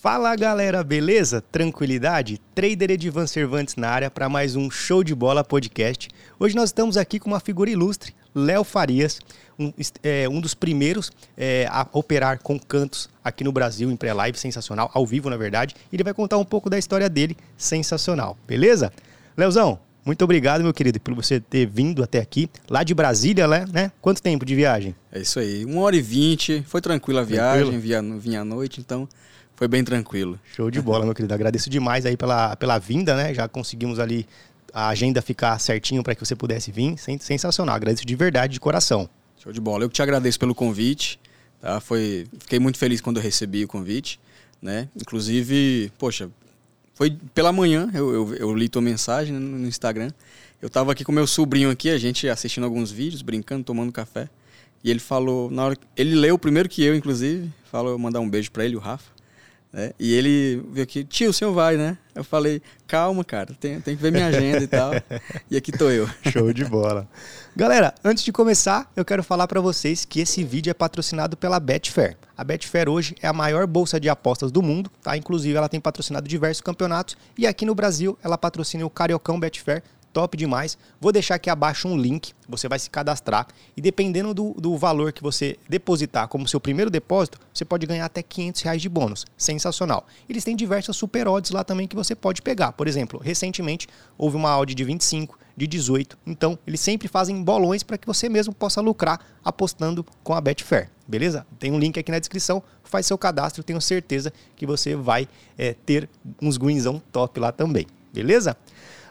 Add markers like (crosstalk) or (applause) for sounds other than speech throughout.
Fala galera, beleza? Tranquilidade? Trader Edivan Cervantes na área para mais um Show de Bola podcast. Hoje nós estamos aqui com uma figura ilustre, Léo Farias, um, é, um, dos primeiros é, a operar com cantos aqui no Brasil em pré-live, sensacional, ao vivo na verdade. E ele vai contar um pouco da história dele, sensacional, beleza? Leozão, muito obrigado, meu querido, por você ter vindo até aqui, lá de Brasília, né? Quanto tempo de viagem? É isso aí, uma hora e vinte, foi tranquila a viagem, tranquilo. vinha à noite, então foi bem tranquilo. Show de bola, meu querido. Agradeço demais aí pela, pela vinda, né? Já conseguimos ali a agenda ficar certinho para que você pudesse vir. Sensacional. Agradeço de verdade, de coração. Show de bola. Eu que te agradeço pelo convite. Tá? Foi, fiquei muito feliz quando eu recebi o convite. Né? Inclusive, poxa, foi pela manhã, eu, eu, eu li tua mensagem no Instagram. Eu estava aqui com meu sobrinho aqui, a gente assistindo alguns vídeos, brincando, tomando café. E ele falou, na hora ele leu primeiro que eu, inclusive, falou mandar um beijo para ele, o Rafa. Né? E ele veio aqui, tio, o senhor vai, né? Eu falei, calma, cara, tem, tem que ver minha agenda e tal. E aqui tô eu. (laughs) Show de bola. Galera, antes de começar, eu quero falar para vocês que esse vídeo é patrocinado pela Betfair. A Betfair hoje é a maior bolsa de apostas do mundo, tá? Inclusive ela tem patrocinado diversos campeonatos e aqui no Brasil ela patrocina o Cariocão Betfair, top demais. Vou deixar aqui abaixo um link, você vai se cadastrar e dependendo do, do valor que você depositar como seu primeiro depósito, você pode ganhar até 500 reais de bônus. Sensacional. Eles têm diversas super odds lá também que você pode pegar. Por exemplo, recentemente houve uma odd de 25, de 18. Então, eles sempre fazem bolões para que você mesmo possa lucrar apostando com a Betfair. Beleza? Tem um link aqui na descrição. Faz seu cadastro, tenho certeza que você vai é, ter uns greenzão top lá também. Beleza?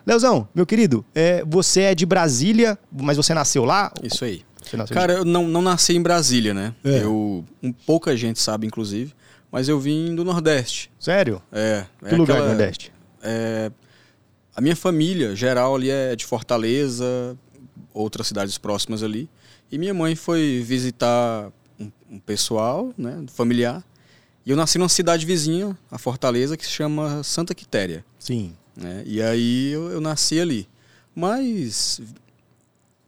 Leozão, meu querido, é, você é de Brasília, mas você nasceu lá? Isso aí. Cara, de... eu não, não nasci em Brasília, né? É. Eu, um, pouca gente sabe, inclusive, mas eu vim do Nordeste. Sério? É. Que é lugar do Nordeste? É, a minha família geral ali é de Fortaleza, outras cidades próximas ali. E minha mãe foi visitar um, um pessoal, né, familiar. E eu nasci numa cidade vizinha, a Fortaleza, que se chama Santa Quitéria. Sim. Né? E aí eu, eu nasci ali. Mas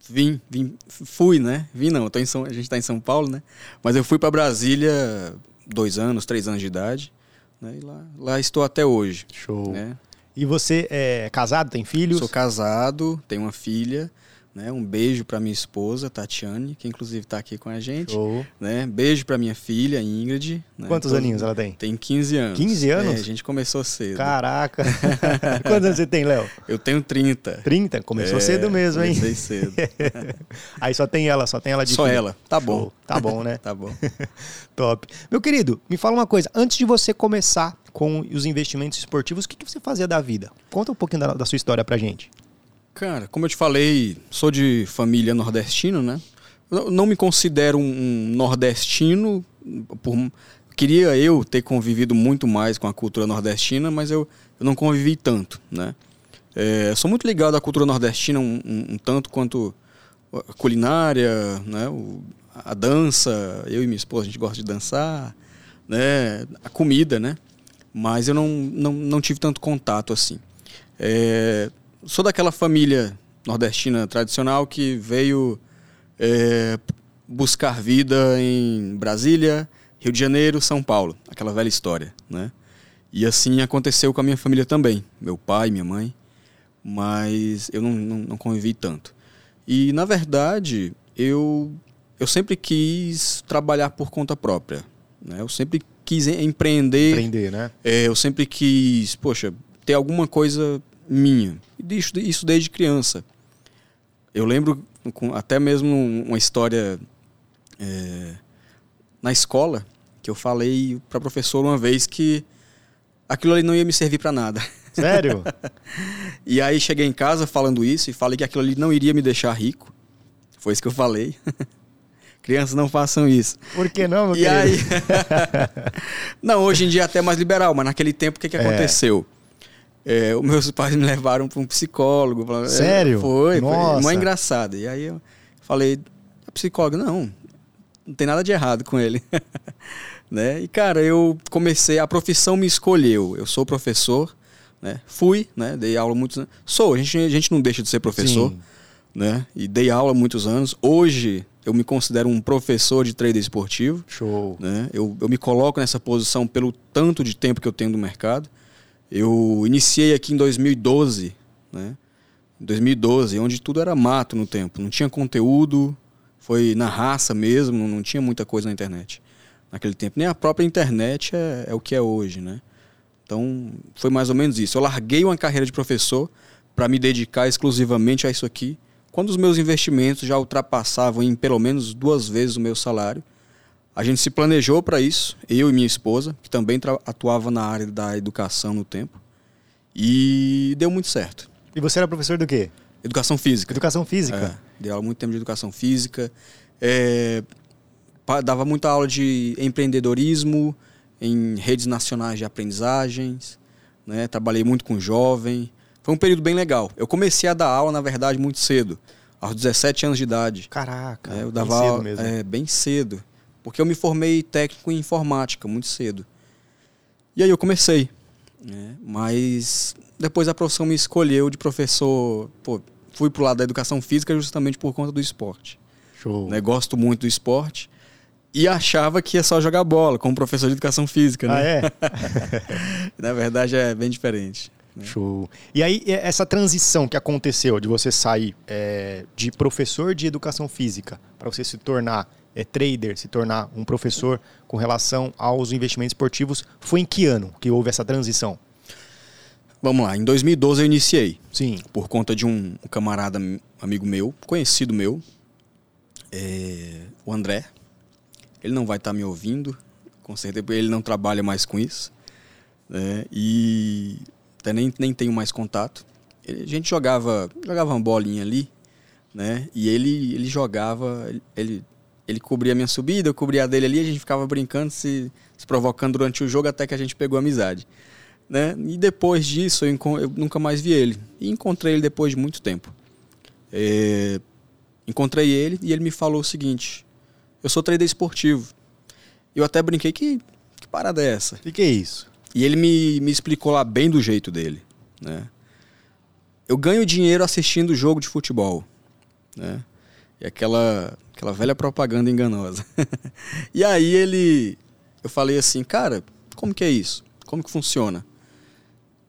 vim, vim, fui, né? Vim não, tô em São, a gente está em São Paulo, né? Mas eu fui para Brasília dois anos, três anos de idade, né? E lá, lá estou até hoje. Show. Né? E você é casado, tem filhos? Sou casado, tenho uma filha. Né? Um beijo para minha esposa, Tatiane, que inclusive está aqui com a gente. Show. Né? Beijo para minha filha, Ingrid. Né? Quantos aninhos ela tem? Tem 15 anos. 15 anos? É, a gente começou cedo. Caraca! (laughs) Quantos anos você tem, Léo? Eu tenho 30. 30? Começou é, cedo mesmo, hein? Comecei cedo. (laughs) Aí só tem ela, só tem ela de Só filho. ela. Tá bom. Show. Tá bom, né? (laughs) tá bom. Top. Meu querido, me fala uma coisa. Antes de você começar com os investimentos esportivos, o que, que você fazia da vida? Conta um pouquinho da, da sua história pra gente. Cara, como eu te falei, sou de família nordestina, né? Não me considero um nordestino, por, queria eu ter convivido muito mais com a cultura nordestina, mas eu, eu não convivi tanto, né? É, sou muito ligado à cultura nordestina um, um, um tanto quanto a culinária, né? O, a dança, eu e minha esposa a gente gosta de dançar, né? A comida, né? Mas eu não, não, não tive tanto contato assim. É, sou daquela família nordestina tradicional que veio é, buscar vida em Brasília, Rio de Janeiro, São Paulo, aquela velha história, né? E assim aconteceu com a minha família também, meu pai, minha mãe, mas eu não, não, não convivi tanto. E na verdade eu eu sempre quis trabalhar por conta própria, né? Eu sempre quis empreender, empreender, né? É, eu sempre quis, poxa, ter alguma coisa minha. Isso, isso desde criança. Eu lembro com, até mesmo uma história é, na escola que eu falei para professor uma vez que aquilo ali não ia me servir para nada. Sério? (laughs) e aí cheguei em casa falando isso e falei que aquilo ali não iria me deixar rico. Foi isso que eu falei. (laughs) Crianças não façam isso. Por que não, meu e querido? aí (laughs) Não, hoje em dia é até mais liberal, mas naquele tempo o que, que é. aconteceu? É, os meus (laughs) pais me levaram para um psicólogo. Sério? Foi, Nossa. foi engraçado. E aí eu falei, a psicóloga, não, não tem nada de errado com ele. (laughs) né? E cara, eu comecei, a profissão me escolheu. Eu sou professor, né? Fui, né? Dei aula muitos anos. Sou, a gente, a gente não deixa de ser professor, Sim. né? E dei aula muitos anos. Hoje eu me considero um professor de trader esportivo. Show. Né? Eu, eu me coloco nessa posição pelo tanto de tempo que eu tenho no mercado. Eu iniciei aqui em 2012, né? Em 2012, onde tudo era mato no tempo. Não tinha conteúdo, foi na raça mesmo, não tinha muita coisa na internet. Naquele tempo. Nem a própria internet é, é o que é hoje, né? Então, foi mais ou menos isso. Eu larguei uma carreira de professor para me dedicar exclusivamente a isso aqui quando os meus investimentos já ultrapassavam em pelo menos duas vezes o meu salário, a gente se planejou para isso, eu e minha esposa, que também atuava na área da educação no tempo, e deu muito certo. E você era professor do quê? Educação física. Educação física? É, dei aula muito tempo de educação física. É, dava muita aula de empreendedorismo em redes nacionais de aprendizagens. Né? Trabalhei muito com jovem. Foi um período bem legal. Eu comecei a dar aula, na verdade, muito cedo, aos 17 anos de idade. Caraca, é, eu dava bem cedo mesmo. É, bem cedo. Porque eu me formei técnico em informática muito cedo. E aí eu comecei. Né? Mas depois a profissão me escolheu de professor. Pô, fui pro lado da educação física justamente por conta do esporte. Show. Né? Gosto muito do esporte. E achava que ia só jogar bola, como professor de educação física. Né? Ah, é? (laughs) Na verdade é bem diferente. Né? Show. E aí, essa transição que aconteceu de você sair é, de professor de educação física para você se tornar é, trader, se tornar um professor com relação aos investimentos esportivos, foi em que ano que houve essa transição? Vamos lá, em 2012 eu iniciei. Sim. Por conta de um camarada amigo meu, conhecido meu, é, o André. Ele não vai estar tá me ouvindo, com certeza, porque ele não trabalha mais com isso. Né? E até nem, nem tenho mais contato. a gente jogava, jogava uma bolinha ali, né? E ele, ele jogava, ele, ele cobria a minha subida, eu cobria a dele ali, a gente ficava brincando, se, se provocando durante o jogo até que a gente pegou amizade. Né? E depois disso eu, eu nunca mais vi ele. E encontrei ele depois de muito tempo. É, encontrei ele e ele me falou o seguinte: Eu sou trader esportivo. Eu até brinquei que, que parada é essa? O que, que é isso? E ele me, me explicou lá bem do jeito dele, né? Eu ganho dinheiro assistindo jogo de futebol, né? E aquela, aquela velha propaganda enganosa. (laughs) e aí ele... Eu falei assim, cara, como que é isso? Como que funciona?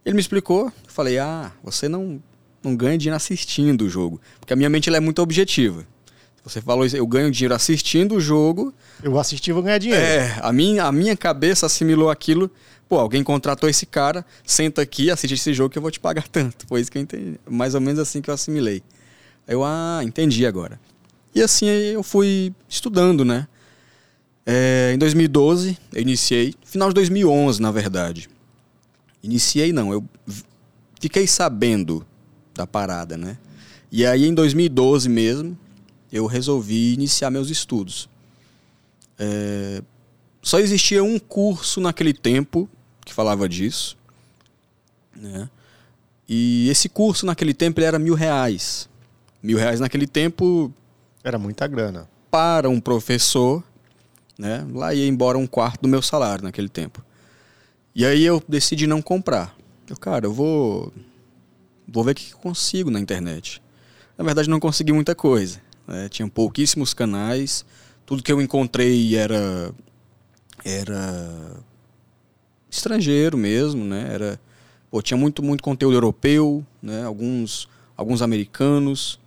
Ele me explicou, eu falei, ah, você não, não ganha dinheiro assistindo o jogo. Porque a minha mente é muito objetiva. Você falou isso, eu ganho dinheiro assistindo o jogo. Eu assisti vou ganhar dinheiro. É, a minha, a minha cabeça assimilou aquilo pô, alguém contratou esse cara, senta aqui, assiste esse jogo que eu vou te pagar (laughs) tanto. Foi isso que eu entendi. Mais ou menos assim que eu assimilei. Eu, ah, entendi agora. E assim eu fui estudando, né? É, em 2012 eu iniciei, final de 2011 na verdade. Iniciei não, eu fiquei sabendo da parada, né? E aí em 2012 mesmo eu resolvi iniciar meus estudos. É, só existia um curso naquele tempo que falava disso. Né? E esse curso naquele tempo ele era mil reais. Mil reais naquele tempo. Era muita grana. Para um professor, né? Lá ia embora um quarto do meu salário naquele tempo. E aí eu decidi não comprar. Eu, cara, eu vou. Vou ver o que consigo na internet. Na verdade, não consegui muita coisa. Né? Tinha pouquíssimos canais. Tudo que eu encontrei era. Era estrangeiro mesmo, né? Era, pô, tinha muito, muito conteúdo europeu, né? Alguns, alguns americanos.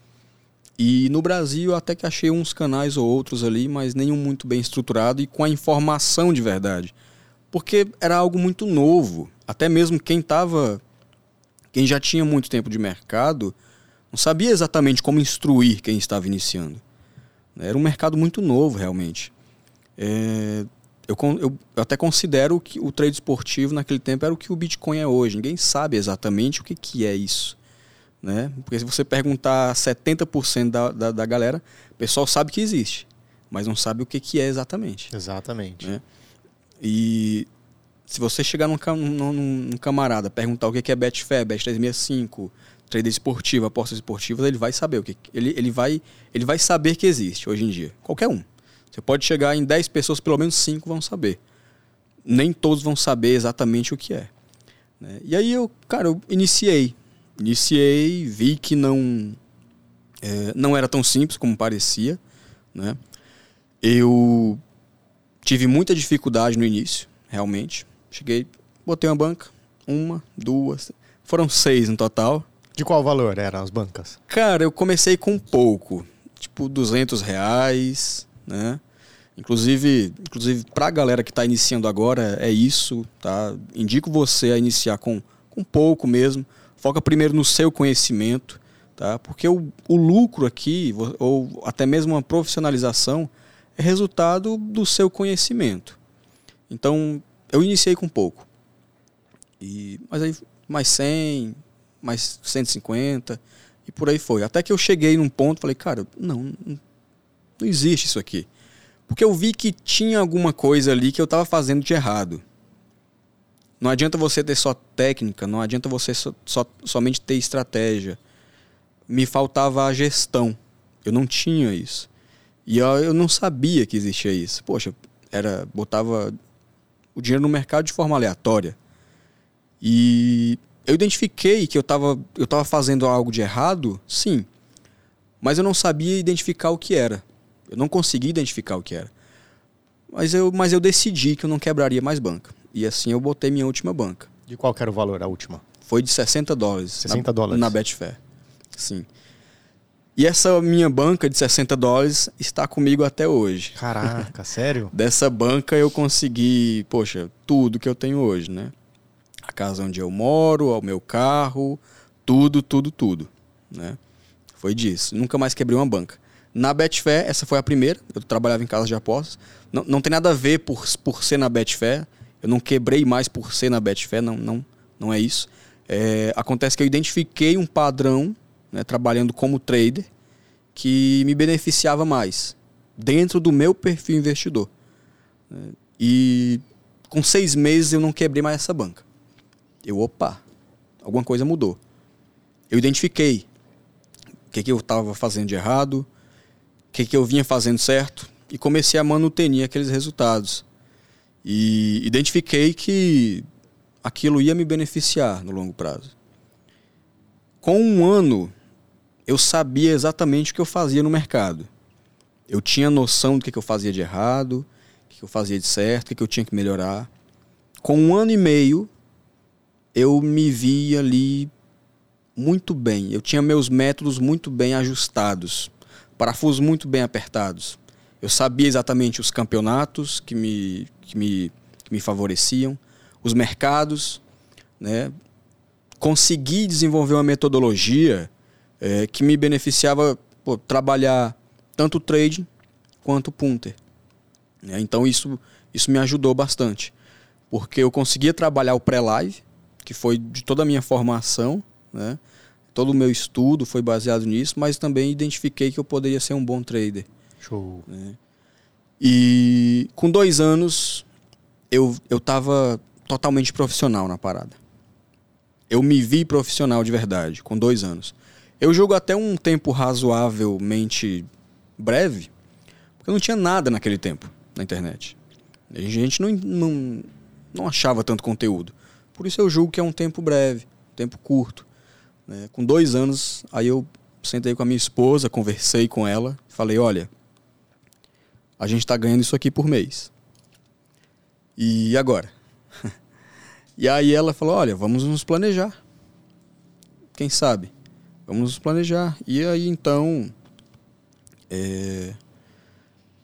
E no Brasil até que achei uns canais ou outros ali, mas nenhum muito bem estruturado e com a informação de verdade. Porque era algo muito novo. Até mesmo quem estava. Quem já tinha muito tempo de mercado não sabia exatamente como instruir quem estava iniciando. Era um mercado muito novo, realmente. É, eu, eu, até considero que o trade esportivo naquele tempo era o que o Bitcoin é hoje. Ninguém sabe exatamente o que, que é isso. Né? Porque se você perguntar 70% da, da, da galera, o pessoal sabe que existe, mas não sabe o que, que é exatamente. Exatamente. Né? E se você chegar num, num, num camarada, perguntar o que é Betfair, Bet365, trader esportivo, apostas esportivas, ele vai saber o que ele, ele vai ele vai saber que existe hoje em dia. Qualquer um. Você pode chegar em 10 pessoas, pelo menos 5 vão saber. Nem todos vão saber exatamente o que é. Né? E aí eu, cara, eu iniciei. Iniciei, vi que não, é, não era tão simples como parecia. né? Eu tive muita dificuldade no início, realmente. Cheguei, botei uma banca, uma, duas, foram seis no total. De qual valor eram as bancas? Cara, eu comecei com pouco, tipo 200 reais, né? Inclusive, inclusive para a galera que está iniciando agora, é isso, tá? Indico você a iniciar com, com pouco mesmo. Foca primeiro no seu conhecimento, tá? Porque o, o lucro aqui, ou até mesmo uma profissionalização, é resultado do seu conhecimento. Então, eu iniciei com pouco. E, mas aí, mais 100, mais 150, e por aí foi. Até que eu cheguei num ponto, falei, cara, não, não existe isso aqui. Porque eu vi que tinha alguma coisa ali que eu estava fazendo de errado. Não adianta você ter só técnica, não adianta você só, só, somente ter estratégia. Me faltava a gestão. Eu não tinha isso. E eu, eu não sabia que existia isso. Poxa, era botava o dinheiro no mercado de forma aleatória. E eu identifiquei que eu estava eu tava fazendo algo de errado, sim. Mas eu não sabia identificar o que era. Eu não consegui identificar o que era. Mas eu, mas eu decidi que eu não quebraria mais banca. E assim eu botei minha última banca. De qual era o valor, a última? Foi de 60 dólares. 60 na, dólares? Na Betfair. Sim. E essa minha banca de 60 dólares está comigo até hoje. Caraca, (laughs) sério? Dessa banca eu consegui, poxa, tudo que eu tenho hoje, né? A casa onde eu moro, o meu carro, tudo, tudo, tudo, né? Foi disso. Nunca mais quebrei uma banca. Na Betfair, essa foi a primeira. Eu trabalhava em casa de apostas. Não, não tem nada a ver por, por ser na Betfair. Eu não quebrei mais por ser na Betfair, não, não, não é isso. É, acontece que eu identifiquei um padrão, né, trabalhando como trader, que me beneficiava mais dentro do meu perfil investidor. E com seis meses eu não quebrei mais essa banca. Eu, opa, alguma coisa mudou. Eu identifiquei o que, que eu estava fazendo de errado, que, que eu vinha fazendo certo e comecei a manutenir aqueles resultados. E identifiquei que aquilo ia me beneficiar no longo prazo. Com um ano, eu sabia exatamente o que eu fazia no mercado. Eu tinha noção do que eu fazia de errado, o que eu fazia de certo, o que eu tinha que melhorar. Com um ano e meio, eu me via ali muito bem. Eu tinha meus métodos muito bem ajustados parafusos muito bem apertados. Eu sabia exatamente os campeonatos que me, que me, que me favoreciam, os mercados, né? consegui desenvolver uma metodologia é, que me beneficiava pô, trabalhar tanto o trading quanto o punter. Né? Então isso, isso me ajudou bastante, porque eu conseguia trabalhar o pré-live, que foi de toda a minha formação, né? todo o meu estudo foi baseado nisso, mas também identifiquei que eu poderia ser um bom trader. Show. Né? E com dois anos eu eu estava totalmente profissional na parada. Eu me vi profissional de verdade com dois anos. Eu jogo até um tempo razoavelmente breve, porque não tinha nada naquele tempo na internet. A gente não, não, não achava tanto conteúdo. Por isso eu julgo que é um tempo breve, um tempo curto. Né? Com dois anos, aí eu sentei com a minha esposa, conversei com ela, falei: olha, a gente está ganhando isso aqui por mês. E agora? (laughs) e aí ela falou: olha, vamos nos planejar. Quem sabe? Vamos nos planejar. E aí então, é...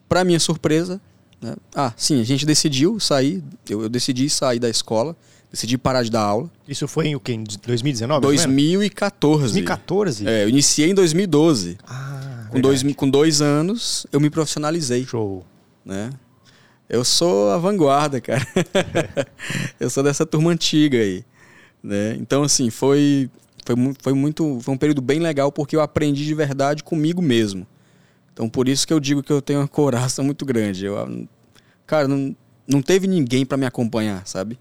para minha surpresa, né? ah, sim, a gente decidiu sair. Eu, eu decidi sair da escola Decidi parar de dar aula. Isso foi em o quê? Em 2019? 2014. 2014? É, eu iniciei em 2012. Ah, com dois, com dois anos, eu me profissionalizei. Show. Né? Eu sou a vanguarda, cara. (laughs) eu sou dessa turma antiga aí. Né? Então, assim, foi, foi, foi muito. Foi um período bem legal porque eu aprendi de verdade comigo mesmo. Então, por isso que eu digo que eu tenho uma coraça muito grande. Eu, cara, não, não teve ninguém para me acompanhar, sabe?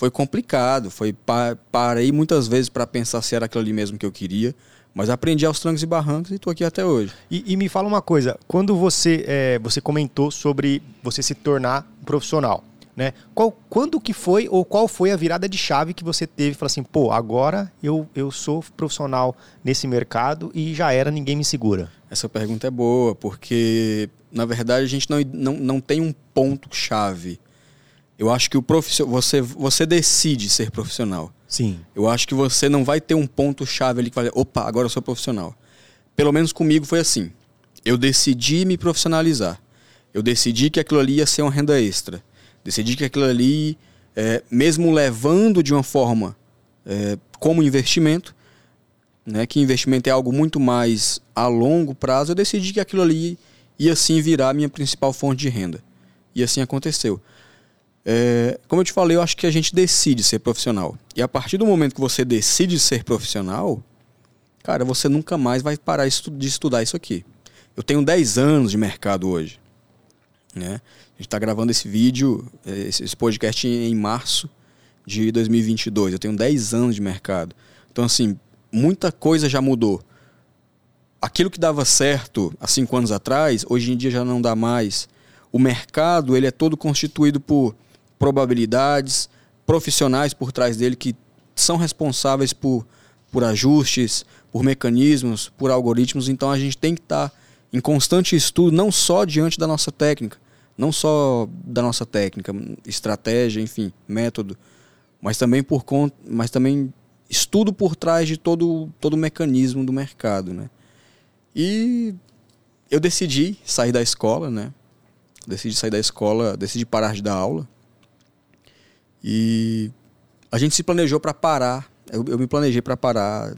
foi complicado. Foi parei muitas vezes para pensar se era aquilo ali mesmo que eu queria. Mas aprendi aos trancos e barrancos e estou aqui até hoje. E, e, me fala uma coisa, quando você, é, você comentou sobre você se tornar profissional, né? Qual, quando que foi ou qual foi a virada de chave que você teve? Falar assim, pô, agora eu, eu sou profissional nesse mercado e já era, ninguém me segura. Essa pergunta é boa, porque na verdade, a gente não, não, não tem um ponto-chave. Eu acho que o profissional, você, você decide ser profissional. Sim. Eu acho que você não vai ter um ponto-chave ali que vai, opa, agora eu sou profissional. Pelo menos comigo foi assim. Eu decidi me profissionalizar. Eu decidi que aquilo ali ia ser uma renda extra. Decidi que aquilo ali, é, mesmo levando de uma forma é, como investimento, né, que investimento é algo muito mais a longo prazo, eu decidi que aquilo ali ia sim virar a minha principal fonte de renda. E assim aconteceu. É, como eu te falei, eu acho que a gente decide ser profissional. E a partir do momento que você decide ser profissional, cara, você nunca mais vai parar de estudar isso aqui. Eu tenho 10 anos de mercado hoje. Né? A gente está gravando esse vídeo, é, esse podcast em março de 2022. Eu tenho 10 anos de mercado. Então, assim, muita coisa já mudou. Aquilo que dava certo há cinco anos atrás, hoje em dia já não dá mais. O mercado ele é todo constituído por probabilidades, profissionais por trás dele que são responsáveis por, por ajustes, por mecanismos, por algoritmos. Então a gente tem que estar tá em constante estudo, não só diante da nossa técnica, não só da nossa técnica, estratégia, enfim, método, mas também por conta, mas também estudo por trás de todo, todo o mecanismo do mercado, né? E eu decidi sair da escola, né? Decidi sair da escola, decidi parar de dar aula. E a gente se planejou para parar. Eu, eu, me planejei para parar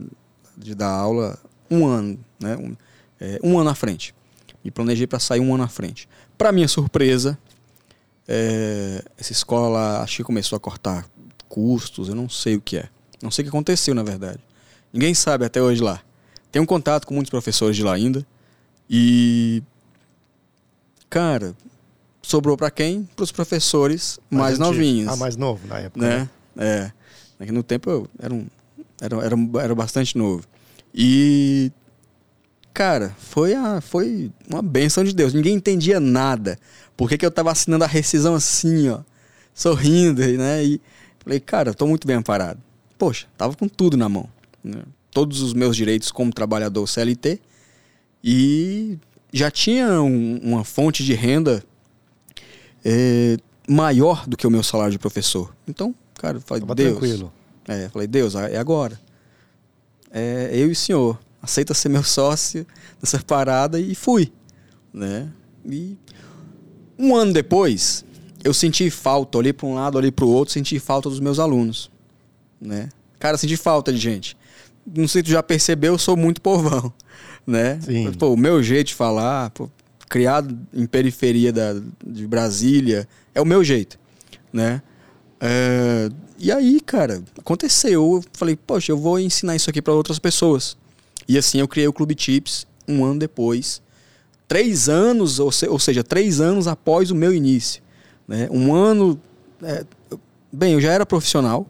de dar aula um ano, né? Um, é, um ano à frente. Me planejei para sair um ano à frente. Para minha surpresa, é, essa escola lá, acho que começou a cortar custos, eu não sei o que é. Não sei o que aconteceu, na verdade. Ninguém sabe até hoje lá. Tenho contato com muitos professores de lá ainda. E. Cara, sobrou para quem? Para os professores mais, mais novinhos. Ah, mais novo na época. Né? né? É. No tempo eu era, um, era, era, era bastante novo. E. Cara, foi, a, foi uma benção de Deus. Ninguém entendia nada. Por que, que eu tava assinando a rescisão assim, ó? Sorrindo, né? E falei, cara, eu tô muito bem amparado poxa, tava com tudo na mão. Né? Todos os meus direitos como trabalhador CLT e já tinha um, uma fonte de renda é, maior do que o meu salário de professor. Então, cara, eu falei, Tava Deus. Tranquilo. É, falei, Deus, é agora. É, eu e o senhor. Aceita ser meu (laughs) sócio nessa parada e fui. Né? E um ano depois, eu senti falta, olhei para um lado, olhei para o outro, senti falta dos meus alunos né? Cara, senti falta de gente. Não sei se tu já percebeu, eu sou muito povão, (laughs) né? Sim. Pô, o meu jeito de falar, pô, criado em periferia da, de Brasília, é o meu jeito, né? É, e aí, cara, aconteceu. Eu falei, poxa, eu vou ensinar isso aqui para outras pessoas. E assim eu criei o Clube Tips um ano depois. Três anos, ou, se, ou seja, três anos após o meu início. Né? Um ano. É, bem, eu já era profissional,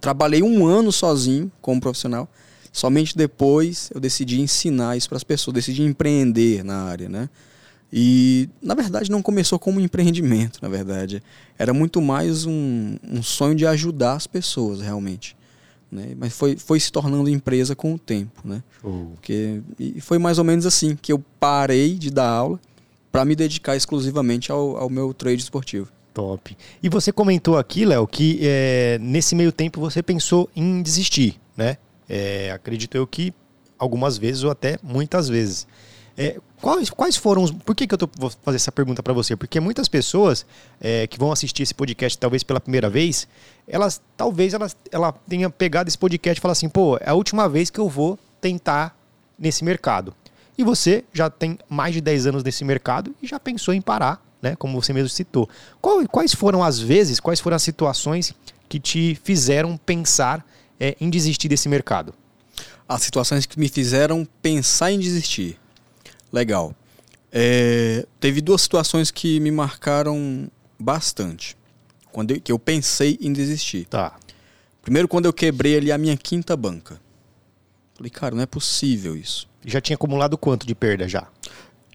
Trabalhei um ano sozinho como profissional. Somente depois eu decidi ensinar isso para as pessoas, decidi empreender na área, né? E, na verdade, não começou como um empreendimento, na verdade. Era muito mais um, um sonho de ajudar as pessoas, realmente. Né? Mas foi, foi se tornando empresa com o tempo, né? Porque, e foi mais ou menos assim, que eu parei de dar aula para me dedicar exclusivamente ao, ao meu trade esportivo. Top. E você comentou aqui, Léo, que é, nesse meio tempo você pensou em desistir, né? É, acredito eu que algumas vezes ou até muitas vezes. É, quais, quais foram os. Por que, que eu tô, vou fazer essa pergunta para você? Porque muitas pessoas é, que vão assistir esse podcast talvez pela primeira vez, elas talvez elas, ela tenha pegado esse podcast e falar assim, pô, é a última vez que eu vou tentar nesse mercado. E você já tem mais de 10 anos nesse mercado e já pensou em parar né? Como você mesmo citou. Qual, quais foram as vezes, quais foram as situações que te fizeram pensar é, em desistir desse mercado? As situações que me fizeram pensar em desistir. Legal. É, teve duas situações que me marcaram bastante. Quando eu, que eu pensei em desistir. Tá. Primeiro, quando eu quebrei ali a minha quinta banca. Falei, cara, não é possível isso. Já tinha acumulado quanto de perda já?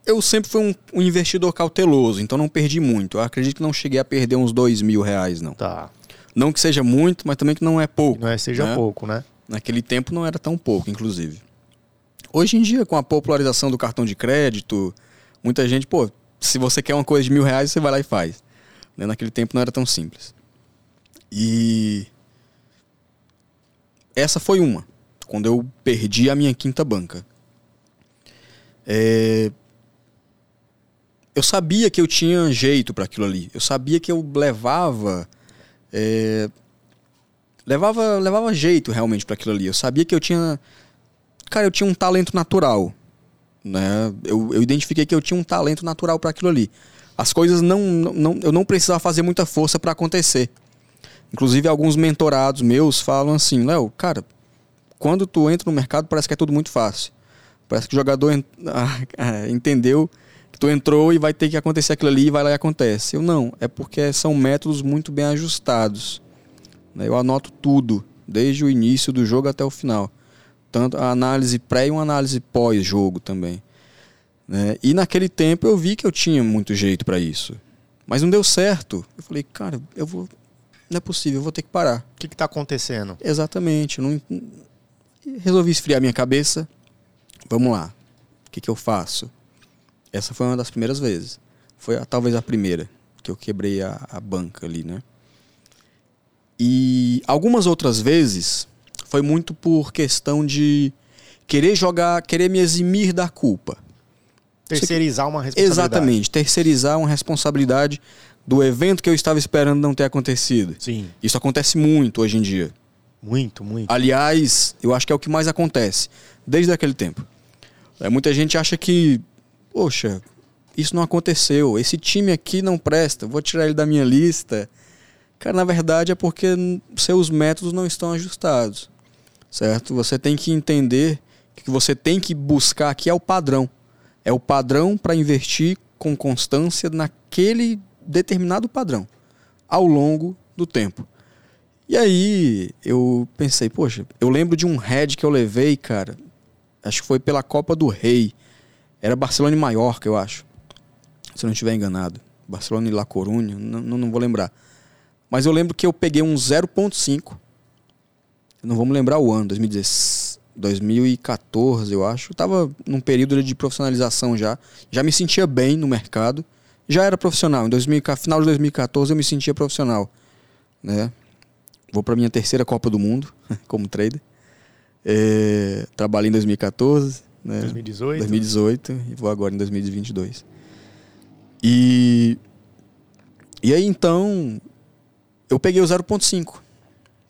eu sempre fui um, um, investidor cauteloso, então não perdi muito. Eu acredito que não cheguei a perder uns dois mil reais, não. Tá. Não que seja muito, mas também que não é pouco. Não é seja né? pouco, né? Naquele tempo não era tão pouco, inclusive. Hoje em dia, com a popularização do cartão de crédito, Muita gente, pô, se você quer uma coisa de mil reais, você vai lá e faz. Né? Naquele tempo não era tão simples. E essa foi uma, quando eu perdi a minha quinta banca. É... Eu sabia que eu tinha jeito para aquilo ali. Eu sabia que eu levava. É... Levava, levava jeito realmente para aquilo ali. Eu sabia que eu tinha. Cara, eu tinha um talento natural. Né? Eu, eu identifiquei que eu tinha um talento natural para aquilo ali. As coisas não, não. Eu não precisava fazer muita força para acontecer. Inclusive, alguns mentorados meus falam assim: Léo, cara, quando tu entra no mercado, parece que é tudo muito fácil. Parece que o jogador (laughs) entendeu tu entrou e vai ter que acontecer aquilo ali e vai lá e acontece. Eu não, é porque são métodos muito bem ajustados. Né? Eu anoto tudo, desde o início do jogo até o final. Tanto a análise pré e uma análise pós-jogo também. Né? E naquele tempo eu vi que eu tinha muito jeito para isso. Mas não deu certo. Eu falei, cara, eu vou. Não é possível, eu vou ter que parar. O que está acontecendo? Exatamente. Não, resolvi esfriar minha cabeça. Vamos lá. O que, que eu faço? Essa foi uma das primeiras vezes. Foi a, talvez a primeira que eu quebrei a, a banca ali, né? E algumas outras vezes foi muito por questão de querer jogar, querer me eximir da culpa. Terceirizar uma responsabilidade. Exatamente, terceirizar uma responsabilidade do evento que eu estava esperando não ter acontecido. Sim. Isso acontece muito hoje em dia. Muito, muito. Aliás, eu acho que é o que mais acontece desde aquele tempo. É, muita gente acha que, poxa, isso não aconteceu, esse time aqui não presta, vou tirar ele da minha lista. Cara, na verdade é porque seus métodos não estão ajustados, certo? Você tem que entender que você tem que buscar aqui é o padrão. É o padrão para investir com constância naquele determinado padrão ao longo do tempo. E aí eu pensei, poxa, eu lembro de um head que eu levei, cara. Acho que foi pela Copa do Rei. Era Barcelona e Maiorca, eu acho. Se eu não estiver enganado. Barcelona e La Coruña, não, não, vou lembrar. Mas eu lembro que eu peguei um 0.5. Não vamos lembrar o ano, 2014, eu acho. Eu tava num período de profissionalização já. Já me sentia bem no mercado. Já era profissional. Em 2000, final de 2014 eu me sentia profissional. Né? Vou para minha terceira Copa do Mundo (laughs) como trader. É, trabalhei em 2014, né? 2018. 2018 e vou agora em 2022. E e aí então eu peguei o 0.5.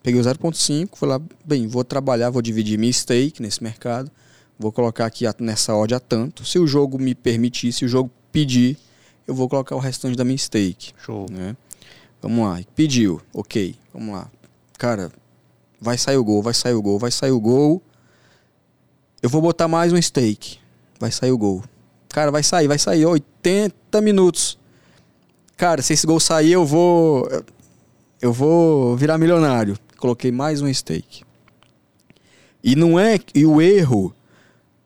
Peguei o 0.5, fui lá, bem, vou trabalhar, vou dividir minha stake nesse mercado, vou colocar aqui nessa odd a tanto. Se o jogo me permitir, se o jogo pedir, eu vou colocar o restante da minha stake. Show. Né? Vamos lá, pediu, ok, vamos lá cara, vai sair o gol, vai sair o gol, vai sair o gol. Eu vou botar mais um stake. Vai sair o gol. Cara, vai sair, vai sair 80 minutos. Cara, se esse gol sair, eu vou eu vou virar milionário. Coloquei mais um stake. E não é e o erro,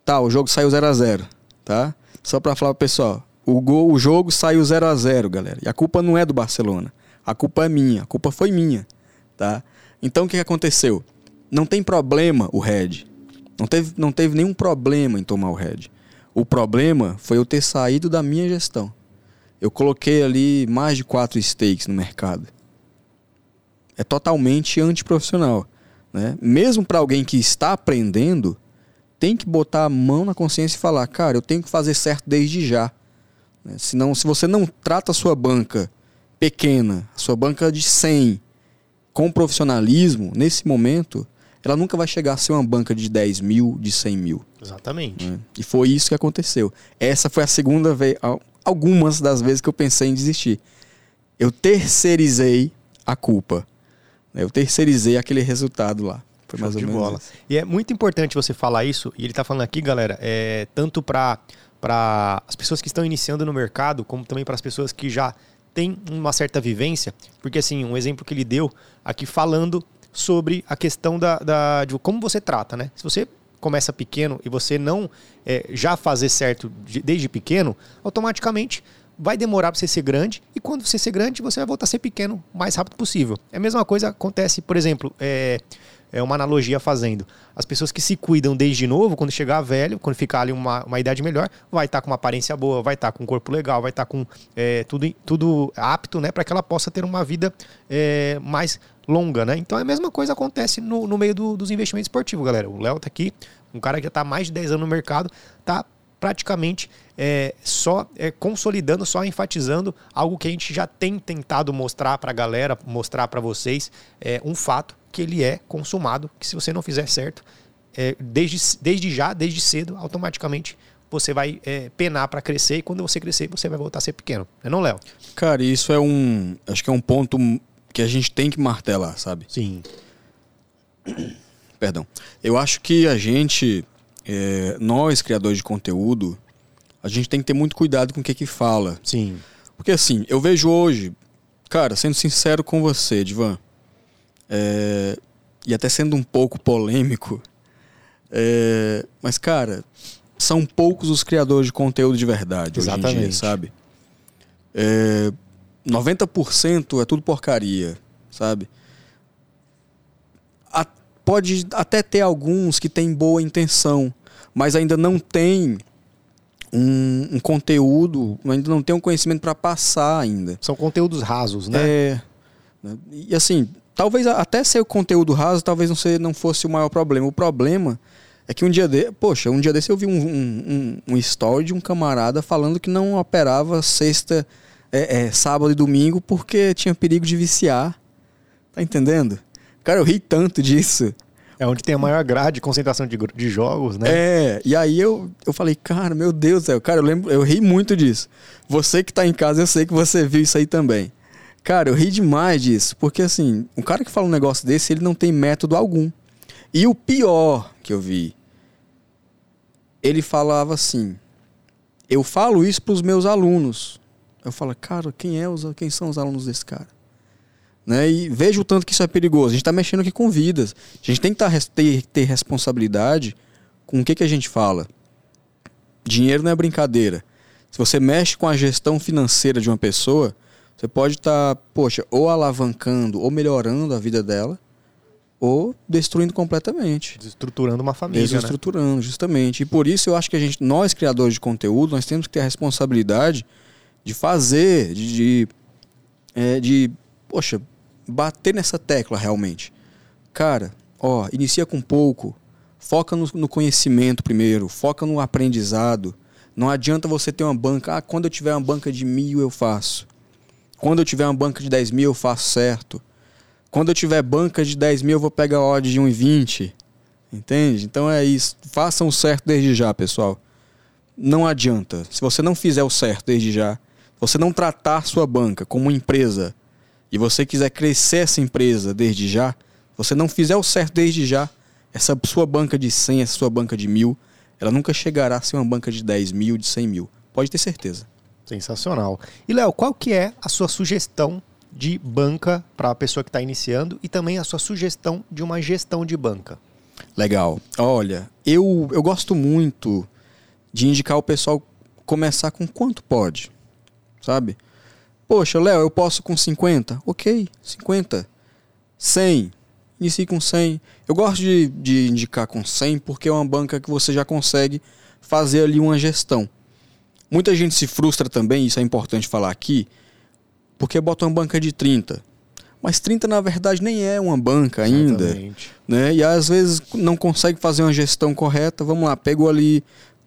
tá, o jogo saiu 0 a 0, tá? Só para falar pro pessoal, o gol, o jogo saiu 0 a 0, galera. E a culpa não é do Barcelona. A culpa é minha, a culpa foi minha, tá? Então o que aconteceu? Não tem problema o head. Não teve, não teve nenhum problema em tomar o head. O problema foi eu ter saído da minha gestão. Eu coloquei ali mais de quatro stakes no mercado. É totalmente antiprofissional. Né? Mesmo para alguém que está aprendendo, tem que botar a mão na consciência e falar: cara, eu tenho que fazer certo desde já. Né? Senão, se você não trata a sua banca pequena, a sua banca de 100, com profissionalismo, nesse momento, ela nunca vai chegar a ser uma banca de 10 mil, de 100 mil. Exatamente. Né? E foi isso que aconteceu. Essa foi a segunda vez, algumas das vezes que eu pensei em desistir. Eu terceirizei a culpa. Né? Eu terceirizei aquele resultado lá. Foi mais Show ou menos bola. Isso. E é muito importante você falar isso, e ele está falando aqui, galera, é, tanto para as pessoas que estão iniciando no mercado, como também para as pessoas que já tem uma certa vivência, porque assim, um exemplo que ele deu aqui falando sobre a questão da, da de como você trata, né? Se você começa pequeno e você não é, já fazer certo de, desde pequeno, automaticamente vai demorar para você ser grande e quando você ser grande você vai voltar a ser pequeno o mais rápido possível. É a mesma coisa acontece, por exemplo, é, é uma analogia fazendo. As pessoas que se cuidam desde novo, quando chegar velho, quando ficar ali uma, uma idade melhor, vai estar tá com uma aparência boa, vai estar tá com um corpo legal, vai estar tá com é, tudo, tudo apto, né, para que ela possa ter uma vida é, mais longa, né? Então a mesma coisa acontece no, no meio do, dos investimentos esportivos, galera. O Léo tá aqui, um cara que já está mais de 10 anos no mercado, tá praticamente é, só é, consolidando, só enfatizando algo que a gente já tem tentado mostrar para a galera, mostrar para vocês, é, um fato que ele é consumado, que se você não fizer certo, é, desde, desde já, desde cedo, automaticamente você vai é, penar para crescer e quando você crescer, você vai voltar a ser pequeno. Não é não, Léo? Cara, isso é um. Acho que é um ponto que a gente tem que martelar, sabe? Sim. (clears throat) Perdão. Eu acho que a gente é, nós, criadores de conteúdo, a gente tem que ter muito cuidado com o que que fala. Sim. Porque assim, eu vejo hoje, cara, sendo sincero com você, Divan, é, e até sendo um pouco polêmico, é, mas cara, são poucos os criadores de conteúdo de verdade Exatamente. hoje em dia, sabe? É, 90% é tudo porcaria, sabe? pode até ter alguns que têm boa intenção, mas ainda não tem um, um conteúdo, ainda não tem um conhecimento para passar ainda. São conteúdos rasos, né? É. Né? E assim, talvez até ser o conteúdo raso, talvez não, ser, não fosse o maior problema. O problema é que um dia de, poxa, um dia desse eu vi um, um, um, story de um camarada falando que não operava sexta, é, é, sábado e domingo porque tinha perigo de viciar. Tá entendendo? Cara, eu ri tanto disso. É onde tem a maior grade de concentração de, de jogos, né? É, e aí eu, eu falei, cara, meu Deus do céu, cara, eu lembro, eu ri muito disso. Você que tá em casa, eu sei que você viu isso aí também. Cara, eu ri demais disso, porque assim, um cara que fala um negócio desse, ele não tem método algum. E o pior que eu vi, ele falava assim: eu falo isso para os meus alunos. Eu falo, cara, quem é os, quem são os alunos desse cara? Né? E veja o tanto que isso é perigoso. A gente está mexendo aqui com vidas. A gente tem que tá, ter, ter responsabilidade com o que, que a gente fala. Dinheiro não é brincadeira. Se você mexe com a gestão financeira de uma pessoa, você pode estar, tá, poxa, ou alavancando ou melhorando a vida dela, ou destruindo completamente. Desestruturando uma família. Né? Desestruturando, né? justamente. E por isso eu acho que a gente, nós criadores de conteúdo, nós temos que ter a responsabilidade de fazer, de, de, é, de poxa, bater nessa tecla realmente. Cara, ó, inicia com pouco, foca no, no, conhecimento primeiro, foca no aprendizado. Não adianta você ter uma banca, ah, quando eu tiver uma banca de mil eu faço. Quando eu tiver uma banca de 10 mil eu faço certo. Quando eu tiver banca de 10 mil eu vou pegar odd de 1,20. Entende? Então é isso. Façam o certo desde já, pessoal. Não adianta. Se você não fizer o certo desde já, você não tratar sua banca como uma empresa e você quiser crescer essa empresa desde já, você não fizer o certo desde já, essa sua banca de 100, essa sua banca de mil, ela nunca chegará a ser uma banca de 10 mil, de 100 mil. Pode ter certeza. Sensacional. E Léo, qual que é a sua sugestão de banca para a pessoa que está iniciando e também a sua sugestão de uma gestão de banca? Legal. Olha, eu, eu gosto muito de indicar o pessoal começar com quanto pode, sabe? Poxa, Léo, eu posso com 50? Ok, 50. 100. Inicie com 100. Eu gosto de, de indicar com 100 porque é uma banca que você já consegue fazer ali uma gestão. Muita gente se frustra também, isso é importante falar aqui, porque bota uma banca de 30. Mas 30 na verdade nem é uma banca ainda, Exatamente. né? E às vezes não consegue fazer uma gestão correta. Vamos lá, pegou ali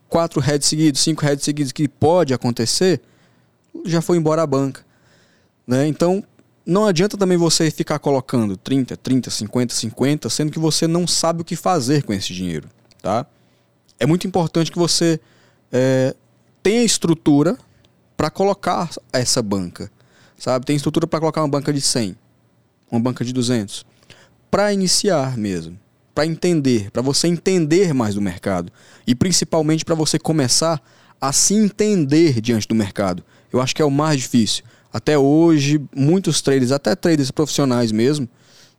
quatro heads seguidos, cinco heads seguidos que pode acontecer, já foi embora a banca. Né? Então, não adianta também você ficar colocando 30, 30, 50, 50, sendo que você não sabe o que fazer com esse dinheiro. Tá? É muito importante que você é, tenha estrutura para colocar essa banca. Sabe? Tem estrutura para colocar uma banca de 100, uma banca de 200. Para iniciar mesmo. Para entender, para você entender mais do mercado. E principalmente para você começar a se entender diante do mercado. Eu acho que é o mais difícil até hoje, muitos traders, até traders profissionais mesmo,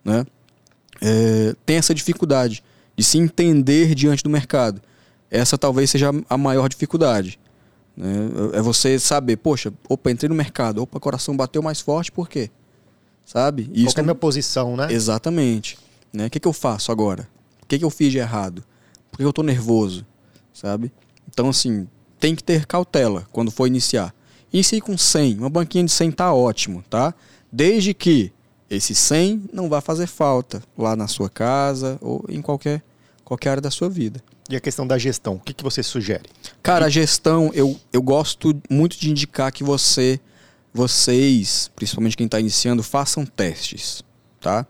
né, é, tem essa dificuldade de se entender diante do mercado. Essa talvez seja a maior dificuldade. Né? É você saber, poxa, opa, entrei no mercado, opa, coração bateu mais forte, por quê? Sabe? Isso Qual é a minha posição, né? Exatamente. Né? O que, que eu faço agora? O que, que eu fiz de errado? Por que eu tô nervoso? Sabe? Então, assim, tem que ter cautela quando for iniciar. Inicie com 100. Uma banquinha de 100 tá ótimo, tá? Desde que esse 100 não vá fazer falta lá na sua casa ou em qualquer, qualquer área da sua vida. E a questão da gestão, o que, que você sugere? Cara, a gestão, eu, eu gosto muito de indicar que você, vocês, principalmente quem está iniciando, façam testes, tá?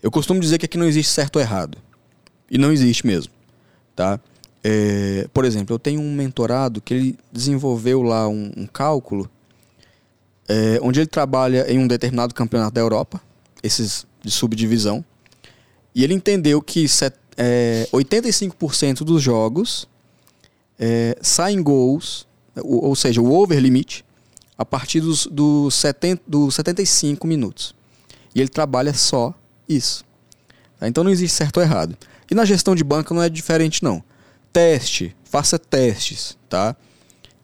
Eu costumo dizer que aqui não existe certo ou errado. E não existe mesmo, tá? É, por exemplo, eu tenho um mentorado que ele desenvolveu lá um, um cálculo é, onde ele trabalha em um determinado campeonato da Europa, esses de subdivisão, e ele entendeu que set, é, 85% dos jogos é, saem gols, ou, ou, seja, o over limit, a partir dos, do 70, dos 75 minutos. E ele trabalha só isso. Tá? Então não existe certo ou errado. E na gestão de banca não é diferente, não. Teste, faça testes, tá?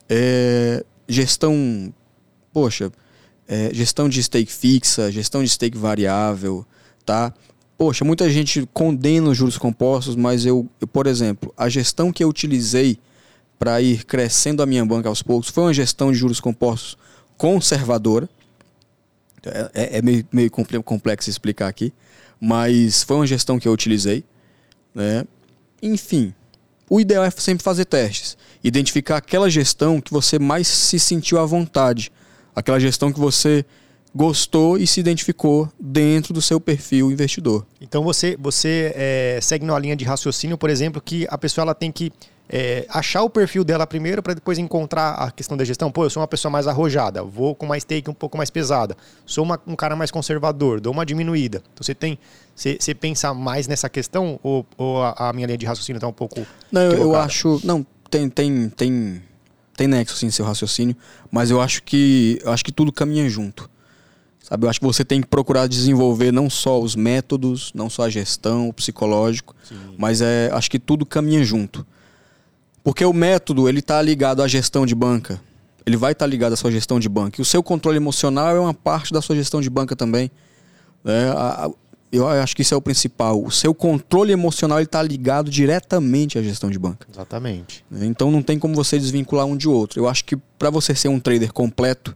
É, gestão, poxa, é, gestão de stake fixa, gestão de stake variável, tá? Poxa, muita gente condena os juros compostos, mas eu, eu por exemplo, a gestão que eu utilizei para ir crescendo a minha banca aos poucos foi uma gestão de juros compostos conservadora. É, é, é meio, meio complexo explicar aqui, mas foi uma gestão que eu utilizei. Né? Enfim, o ideal é sempre fazer testes. Identificar aquela gestão que você mais se sentiu à vontade. Aquela gestão que você gostou e se identificou dentro do seu perfil investidor. Então você, você é, segue numa linha de raciocínio, por exemplo, que a pessoa ela tem que é, achar o perfil dela primeiro para depois encontrar a questão da gestão. Pô, eu sou uma pessoa mais arrojada, vou com mais take um pouco mais pesada. Sou uma, um cara mais conservador, dou uma diminuída. Então você tem. Você, você pensa mais nessa questão ou, ou a, a, minha linha de raciocínio está um pouco. Não, eu, eu acho. Não, tem, tem, tem, tem nexo sim seu raciocínio, mas eu acho que. Eu acho que tudo caminha junto. Sabe, eu acho que você tem que procurar desenvolver não só os métodos, não só a gestão, o psicológico, sim. mas é, acho que tudo caminha junto. Porque o método, ele está ligado à gestão de banca. Ele vai estar tá ligado à sua gestão de banca. E o seu controle emocional é uma parte da sua gestão de banca também. É, a, a, eu acho que isso é o principal. O seu controle emocional está ligado diretamente à gestão de banca. Exatamente. Então não tem como você desvincular um de outro. Eu acho que para você ser um trader completo,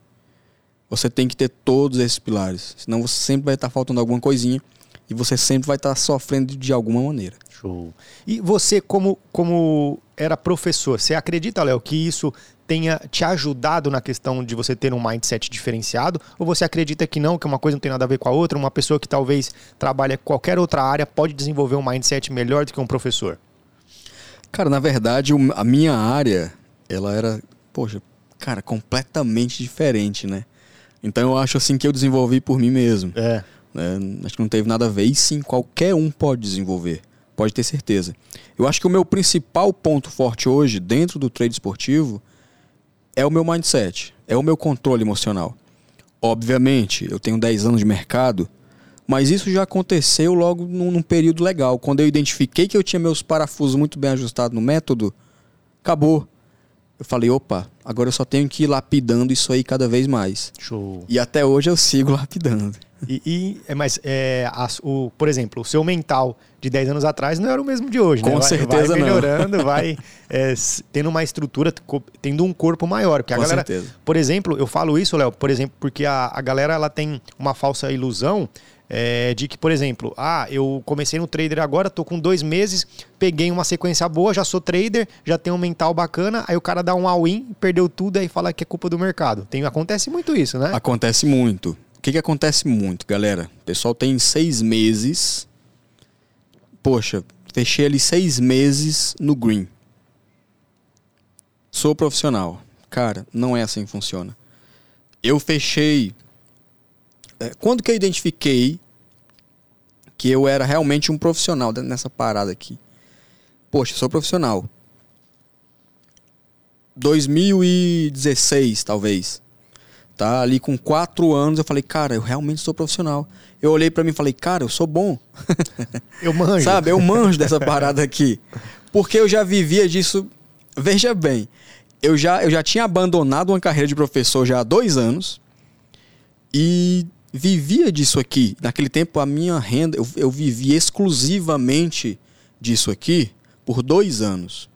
você tem que ter todos esses pilares. Senão você sempre vai estar faltando alguma coisinha e você sempre vai estar sofrendo de alguma maneira. Show. E você, como, como era professor, você acredita, Léo, que isso tenha te ajudado na questão de você ter um mindset diferenciado? Ou você acredita que não, que uma coisa não tem nada a ver com a outra? Uma pessoa que talvez trabalhe qualquer outra área pode desenvolver um mindset melhor do que um professor? Cara, na verdade, a minha área, ela era, poxa, cara, completamente diferente, né? Então eu acho assim que eu desenvolvi por mim mesmo. É. Né? Acho que não teve nada a ver. E sim, qualquer um pode desenvolver pode ter certeza. Eu acho que o meu principal ponto forte hoje, dentro do trade esportivo, é o meu mindset, é o meu controle emocional. Obviamente, eu tenho 10 anos de mercado, mas isso já aconteceu logo num, num período legal. Quando eu identifiquei que eu tinha meus parafusos muito bem ajustados no método, acabou. Eu falei, opa, agora eu só tenho que ir lapidando isso aí cada vez mais. Show. E até hoje eu sigo (laughs) lapidando. E, e é, mas, é, o, por exemplo, o seu mental de 10 anos atrás não era o mesmo de hoje, Com né? certeza vai melhorando, não. (laughs) vai é, tendo uma estrutura, tendo um corpo maior. Porque Com a galera, certeza. por exemplo, eu falo isso, Léo, por exemplo, porque a, a galera ela tem uma falsa ilusão é, de que, por exemplo, ah, eu comecei no trader agora, tô com dois meses, peguei uma sequência boa, já sou trader, já tenho um mental bacana, aí o cara dá um all-in, perdeu tudo, aí fala que é culpa do mercado. Tem, acontece muito isso, né? Acontece muito. O que, que acontece muito, galera? O pessoal tem seis meses. Poxa, fechei ali seis meses no green. Sou profissional. Cara, não é assim que funciona. Eu fechei. É, quando que eu identifiquei que eu era realmente um profissional nessa parada aqui? Poxa, sou profissional. 2016, talvez tá? Ali com quatro anos eu falei, cara, eu realmente sou profissional. Eu olhei para mim e falei, cara, eu sou bom. (laughs) Eu manjo. Sabe, eu manjo dessa parada aqui. Porque eu já vivia disso. Veja bem, eu já, eu já tinha abandonado uma carreira de professor já há dois anos. E vivia disso aqui. Naquele tempo, a minha renda, eu, eu vivia exclusivamente disso aqui por dois anos.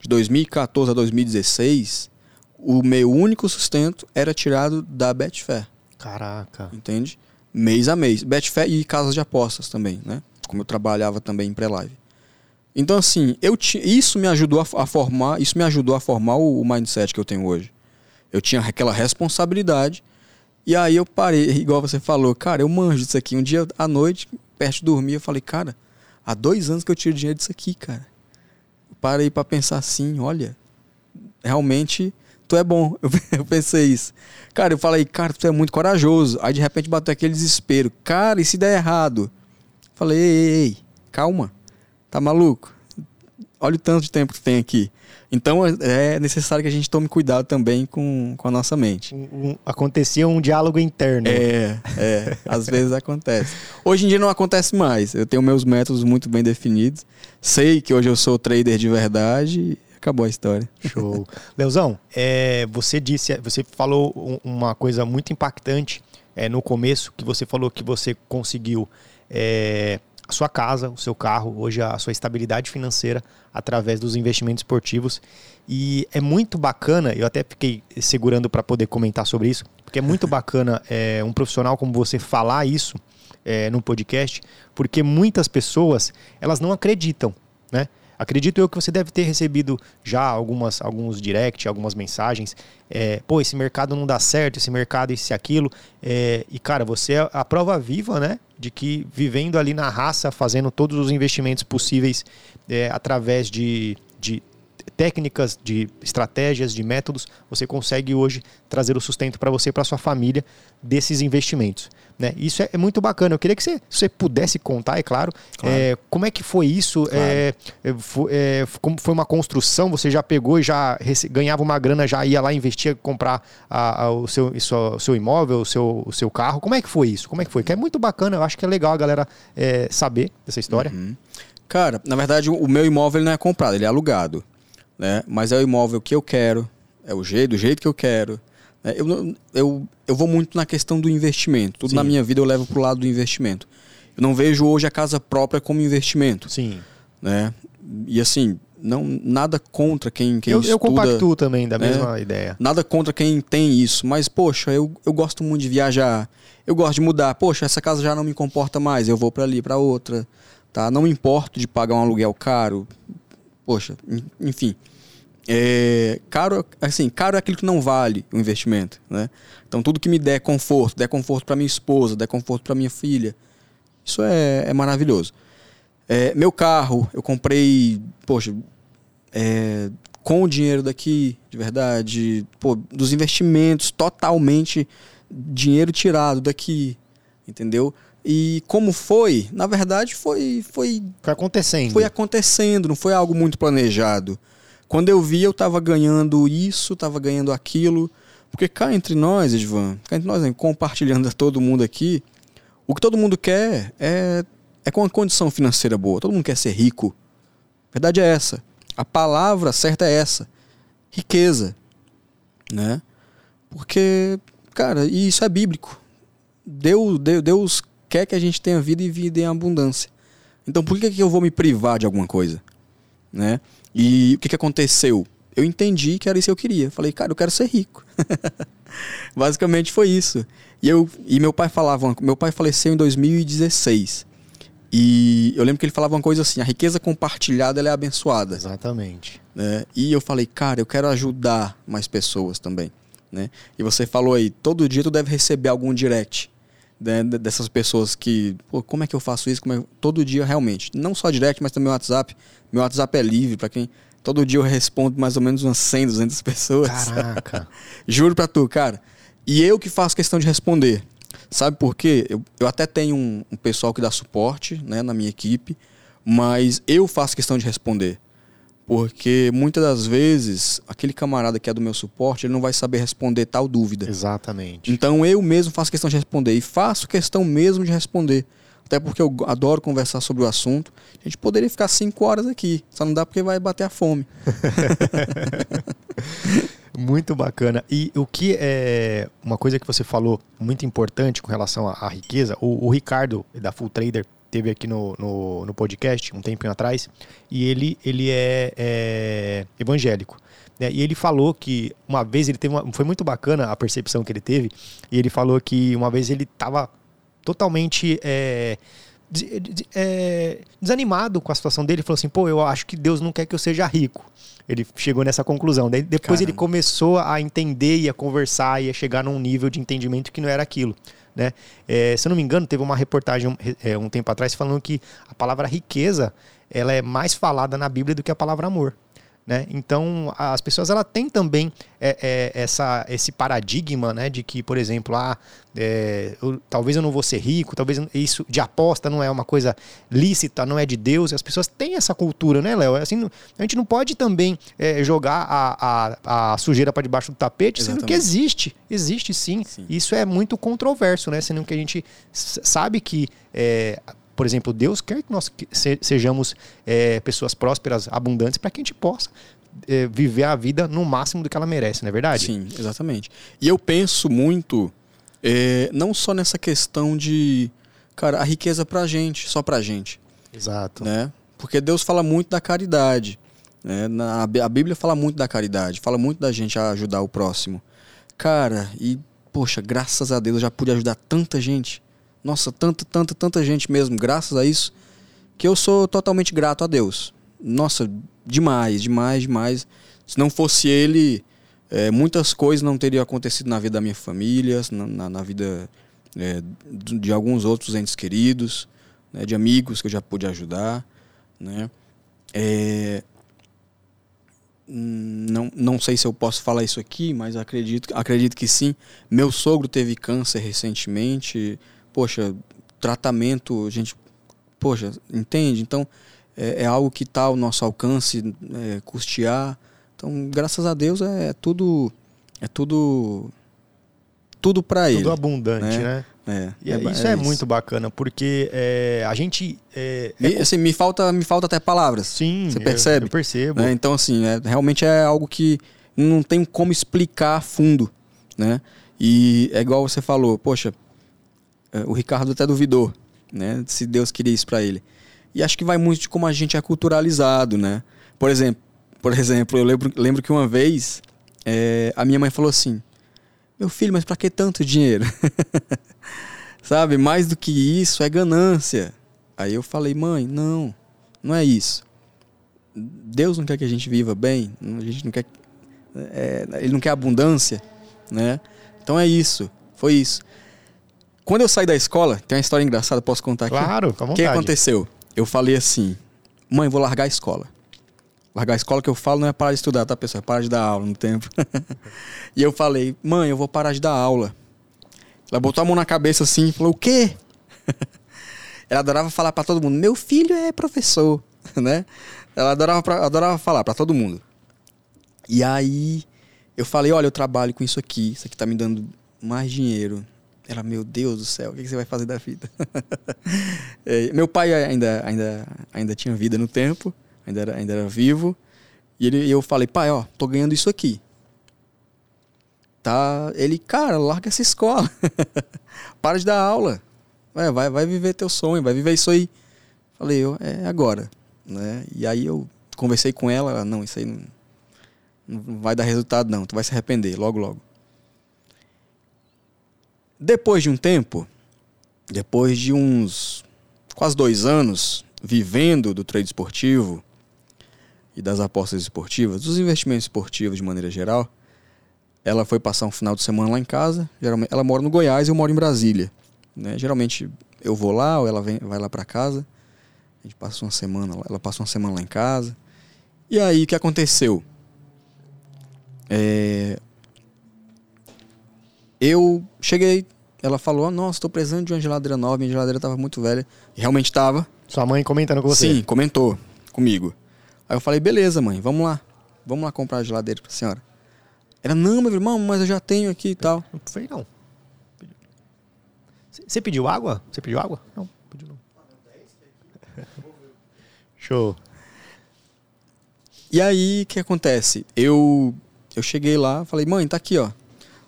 De 2014 a 2016, o meu único sustento era tirado da Betfair. Caraca. Entende? Mês a mês. Betfair e casas de apostas também, né? Como eu trabalhava também em pré-live. Então, assim, eu isso me ajudou a, a, formar, isso me ajudou a formar o, o mindset que eu tenho hoje. Eu tinha aquela responsabilidade e aí eu parei, igual você falou, cara, eu manjo disso aqui. Um dia à noite, perto de dormir, eu falei, cara, há dois anos que eu tiro dinheiro disso aqui, cara. Eu parei para pensar assim, olha, realmente tu é bom. (laughs) Eu pensei isso. Cara, eu falei, cara, tu é muito corajoso. Aí de repente bateu aquele desespero. Cara, e se der errado? Falei, ei, ei, ei calma. Tá maluco? Olha o tanto de tempo que tem aqui. Então é, necessário que a gente tome cuidado também com, com a nossa mente. Um, um, acontecia um diálogo interno. É, é. às vezes acontece. Hoje em dia não acontece mais. Eu tenho meus métodos muito bem definidos. Sei que hoje eu sou trader de verdade. Acabou a história. Show. Leozão, é, você disse, você falou uma coisa muito impactante é, no começo, que você falou que você conseguiu é, sua casa, o seu carro, hoje a sua estabilidade financeira através dos investimentos esportivos. E é muito bacana, eu até fiquei segurando para poder comentar sobre isso, porque é muito (laughs) bacana é, um profissional como você falar isso é, no podcast, porque muitas pessoas elas não acreditam, né? Acredito eu que você deve ter recebido já algumas, alguns direct, algumas mensagens. É, Pô, esse mercado não dá certo, esse mercado, isso e aquilo. É, e, cara, você é a prova viva, né? De que vivendo ali na raça, fazendo todos os investimentos possíveis é, através de, de técnicas, de estratégias, de métodos, você consegue hoje trazer o sustento para você e para sua família desses investimentos. Né? Isso é, é, muito bacana. Eu queria que você, você pudesse contar, é claro, claro. É, como é que foi isso? Claro. É, é como foi uma construção? Você já pegou e já ganhava uma grana, já ia lá investir, comprar a, a, o, seu, o seu imóvel, o seu, o seu carro? Como é que foi isso? Como é que foi? Que é muito bacana. Eu acho que é legal a galera saber dessa história. Uhum. Cara, na verdade, o meu imóvel não é comprado, ele é alugado. Né? Mas é o imóvel que eu quero, é o jeito, do jeito que eu quero é, eu, eu, eu vou muito na questão do investimento. Tudo Sim. na minha vida eu levo para o lado do investimento. Eu não vejo hoje a casa própria como investimento. Sim. Né? E assim, não nada contra quem, quem eu, estuda. Eu compactuo também da né? mesma ideia. Nada contra quem tem isso. Mas, poxa, eu, eu gosto muito de viajar. Eu gosto de mudar. Poxa, essa casa já não me comporta mais. Eu vou para ali, para outra. Tá? Não me importo de pagar um aluguel caro. Poxa, enfim. É, caro, assim, caro é aquilo que não vale o investimento, né? Então tudo que me der conforto, der conforto para minha esposa, der conforto para minha filha, isso é, é maravilhoso. É, meu carro, eu comprei, poxa, é, com o dinheiro daqui, de verdade, pô, dos investimentos, totalmente dinheiro tirado daqui, entendeu? E como foi? Na verdade, foi, foi, foi acontecendo. Foi acontecendo, não foi algo muito planejado. Quando eu vi, eu estava ganhando isso, estava ganhando aquilo. Porque cá entre nós, Edvan, cá entre nós, né, compartilhando a todo mundo aqui, o que todo mundo quer é, é com uma condição financeira boa. Todo mundo quer ser rico. A verdade é essa. A palavra certa é essa. Riqueza. Né? Porque, cara, isso é bíblico. Deus, Deus quer que a gente tenha vida e vida em abundância. Então por que, que eu vou me privar de alguma coisa? Né? E o que, que aconteceu? Eu entendi que era isso que eu queria. Falei, cara, eu quero ser rico. (laughs) Basicamente foi isso. E, eu, e meu pai falava, meu pai faleceu em 2016. E eu lembro que ele falava uma coisa assim: a riqueza compartilhada é abençoada. Exatamente. Né? E eu falei, cara, eu quero ajudar mais pessoas também. Né? E você falou aí, todo dia tu deve receber algum direct né, dessas pessoas que, pô, como é que eu faço isso? É... Todo dia, realmente. Não só direct, mas também o WhatsApp. Meu WhatsApp é livre para quem. Todo dia eu respondo mais ou menos umas 100, 200 pessoas. Caraca. (laughs) Juro pra tu, cara. E eu que faço questão de responder. Sabe por quê? Eu, eu até tenho um, um pessoal que dá suporte né, na minha equipe, mas eu faço questão de responder. Porque muitas das vezes, aquele camarada que é do meu suporte, ele não vai saber responder tal dúvida. Exatamente. Então eu mesmo faço questão de responder. E faço questão mesmo de responder. Até porque eu adoro conversar sobre o assunto. A gente poderia ficar cinco horas aqui. Só não dá porque vai bater a fome. (laughs) Muito bacana. E o que é uma coisa que você falou muito importante com relação à, à riqueza, o, o, Ricardo da Full Trader teve aqui no, no, no, podcast um tempinho atrás e ele, ele é, é evangélico. Né? E ele falou que uma vez ele teve uma, foi muito bacana a percepção que ele teve e ele falou que uma vez ele estava totalmente é, é, desanimado com a situação dele, falou assim: pô, eu acho que Deus não quer que eu seja rico. Ele chegou nessa conclusão. Daí, depois Caramba. ele começou a entender e a conversar e a chegar num nível de entendimento que não era aquilo. Né? É, se eu não me engano, teve uma reportagem é, um tempo atrás falando que a palavra riqueza ela é mais falada na Bíblia do que a palavra amor. Né? Então, as pessoas ela têm também é, é, essa, esse paradigma né, de que, por exemplo, ah, é, eu, talvez eu não vou ser rico, talvez isso de aposta não é uma coisa lícita, não é de Deus. As pessoas têm essa cultura, né, Léo? Assim, a gente não pode também é, jogar a, a, a sujeira para debaixo do tapete, Exatamente. sendo que existe. Existe sim. sim. Isso é muito controverso, né? Sendo que a gente sabe que é, por exemplo, Deus quer que nós sejamos é, pessoas prósperas, abundantes, para que a gente possa é, viver a vida no máximo do que ela merece, não é verdade? Sim, exatamente. E eu penso muito, é, não só nessa questão de, cara, a riqueza para a gente, só para a gente. Exato. Né? Porque Deus fala muito da caridade. Né? Na, a Bíblia fala muito da caridade, fala muito da gente ajudar o próximo. Cara, e, poxa, graças a Deus eu já pude ajudar tanta gente nossa, tanta, tanta, tanta gente mesmo, graças a isso, que eu sou totalmente grato a Deus. Nossa, demais, demais, demais. Se não fosse ele, é, muitas coisas não teriam acontecido na vida da minha família, na, na, na vida é, de alguns outros entes queridos, né, de amigos que eu já pude ajudar. Né? É, não, não sei se eu posso falar isso aqui, mas acredito, acredito que sim. Meu sogro teve câncer recentemente poxa, tratamento, a gente, poxa, entende? Então, é, é algo que está ao nosso alcance é, custear. Então, graças a Deus, é, é tudo, é tudo, tudo para ele. Tudo abundante, né? né? É, e é, isso é, é muito bacana, porque é, a gente. É, me, assim, me, falta, me falta até palavras. Sim, você percebe? Eu, eu percebo. Né? Então, assim, é, realmente é algo que não tem como explicar a fundo. Né? E é igual você falou, poxa, é, o Ricardo até duvidou, né? Se Deus queria isso para ele. E acho que vai muito de como a gente é culturalizado, né? Por exemplo, por exemplo, eu lembro, lembro que uma vez é, a minha mãe falou assim: Meu filho, mas para que tanto dinheiro? (laughs) Sabe? Mais do que isso é ganância. Aí eu falei: Mãe, não, não é isso. Deus não quer que a gente viva bem, a gente não quer, é, ele não quer abundância, né? Então é isso, foi isso. Quando eu saí da escola, tem uma história engraçada, posso contar aqui? Claro, com O que aconteceu? Eu falei assim, mãe, vou largar a escola. Largar a escola que eu falo não é parar de estudar, tá, pessoal? É parar de dar aula no tempo. (laughs) e eu falei, mãe, eu vou parar de dar aula. Ela botou a mão na cabeça assim e falou, o quê? (laughs) Ela adorava falar para todo mundo, meu filho é professor, (laughs) né? Ela adorava, adorava falar para todo mundo. E aí eu falei, olha, eu trabalho com isso aqui, isso aqui tá me dando mais dinheiro. Ela, meu Deus do céu, o que você vai fazer da vida? (laughs) é, meu pai ainda, ainda, ainda tinha vida no tempo, ainda era, ainda era vivo. E ele, eu falei, pai, ó, tô ganhando isso aqui. Tá, ele, cara, larga essa escola. (laughs) Para de dar aula. É, vai, vai viver teu sonho, vai viver isso aí. Falei, eu, é agora. Né? E aí eu conversei com ela, ela, não, isso aí não, não vai dar resultado não, tu vai se arrepender logo, logo. Depois de um tempo, depois de uns quase dois anos vivendo do trade esportivo e das apostas esportivas, dos investimentos esportivos de maneira geral, ela foi passar um final de semana lá em casa. Geralmente, ela mora no Goiás e eu moro em Brasília. Né? Geralmente eu vou lá ou ela vem, vai lá para casa. A gente passa uma semana, ela passa uma semana lá em casa. E aí o que aconteceu? É, eu cheguei, ela falou: Nossa, estou precisando de uma geladeira nova, minha geladeira estava muito velha. E realmente estava. Sua mãe comentando com você? Sim, comentou comigo. Aí eu falei: Beleza, mãe, vamos lá. Vamos lá comprar a geladeira para a senhora. Ela: Não, meu irmão, mas eu já tenho aqui e tal. Não foi não. Você pediu água? Você pediu água? Não, pediu não. (laughs) Show. E aí, o que acontece? Eu Eu cheguei lá, falei, mãe, tá aqui, ó.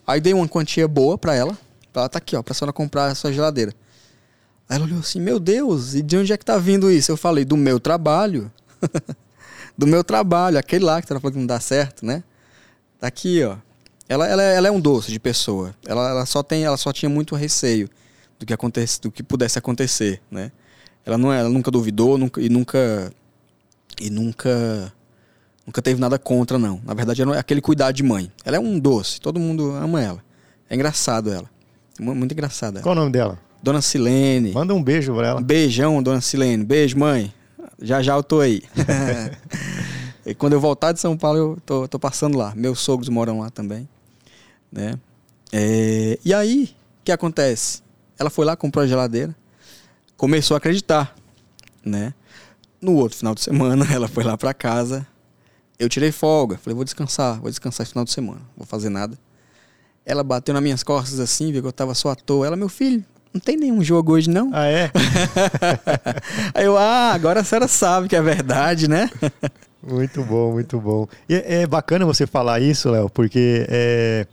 Aí dei uma quantia boa pra ela. Ela tá aqui, ó, pra senhora comprar a sua geladeira. Aí ela olhou assim, meu Deus, e de onde é que tá vindo isso? Eu falei, do meu trabalho. (laughs) do meu trabalho, aquele lá que você falando que não dá certo, né? Tá aqui, ó. Ela, ela, ela é um doce de pessoa. Ela, ela só tem, ela só tinha muito receio do que acontece, do que pudesse acontecer, né? Ela não, ela nunca duvidou, nunca e nunca e nunca nunca teve nada contra não. Na verdade, é aquele cuidado de mãe. Ela é um doce, todo mundo ama ela. É engraçado ela. Muito engraçada. Qual o nome dela? Dona Silene. Manda um beijo pra ela. Um beijão, Dona Silene. Beijo, mãe. Já já eu tô aí. (laughs) e quando eu voltar de São Paulo, eu tô, tô passando lá. Meus sogros moram lá também. Né? É... E aí, o que acontece? Ela foi lá, comprou a geladeira, começou a acreditar, né? No outro final de semana, (laughs) ela foi lá para casa. Eu tirei folga, falei, vou descansar, vou descansar esse final de semana, vou fazer nada. Ela bateu nas minhas costas assim, viu que eu tava só à toa. Ela, meu filho, não tem nenhum jogo hoje, não? Ah, é? (laughs) Aí eu, ah, agora a senhora sabe que é verdade, né? muito bom, muito bom. E é, é bacana você falar isso, Léo, porque é,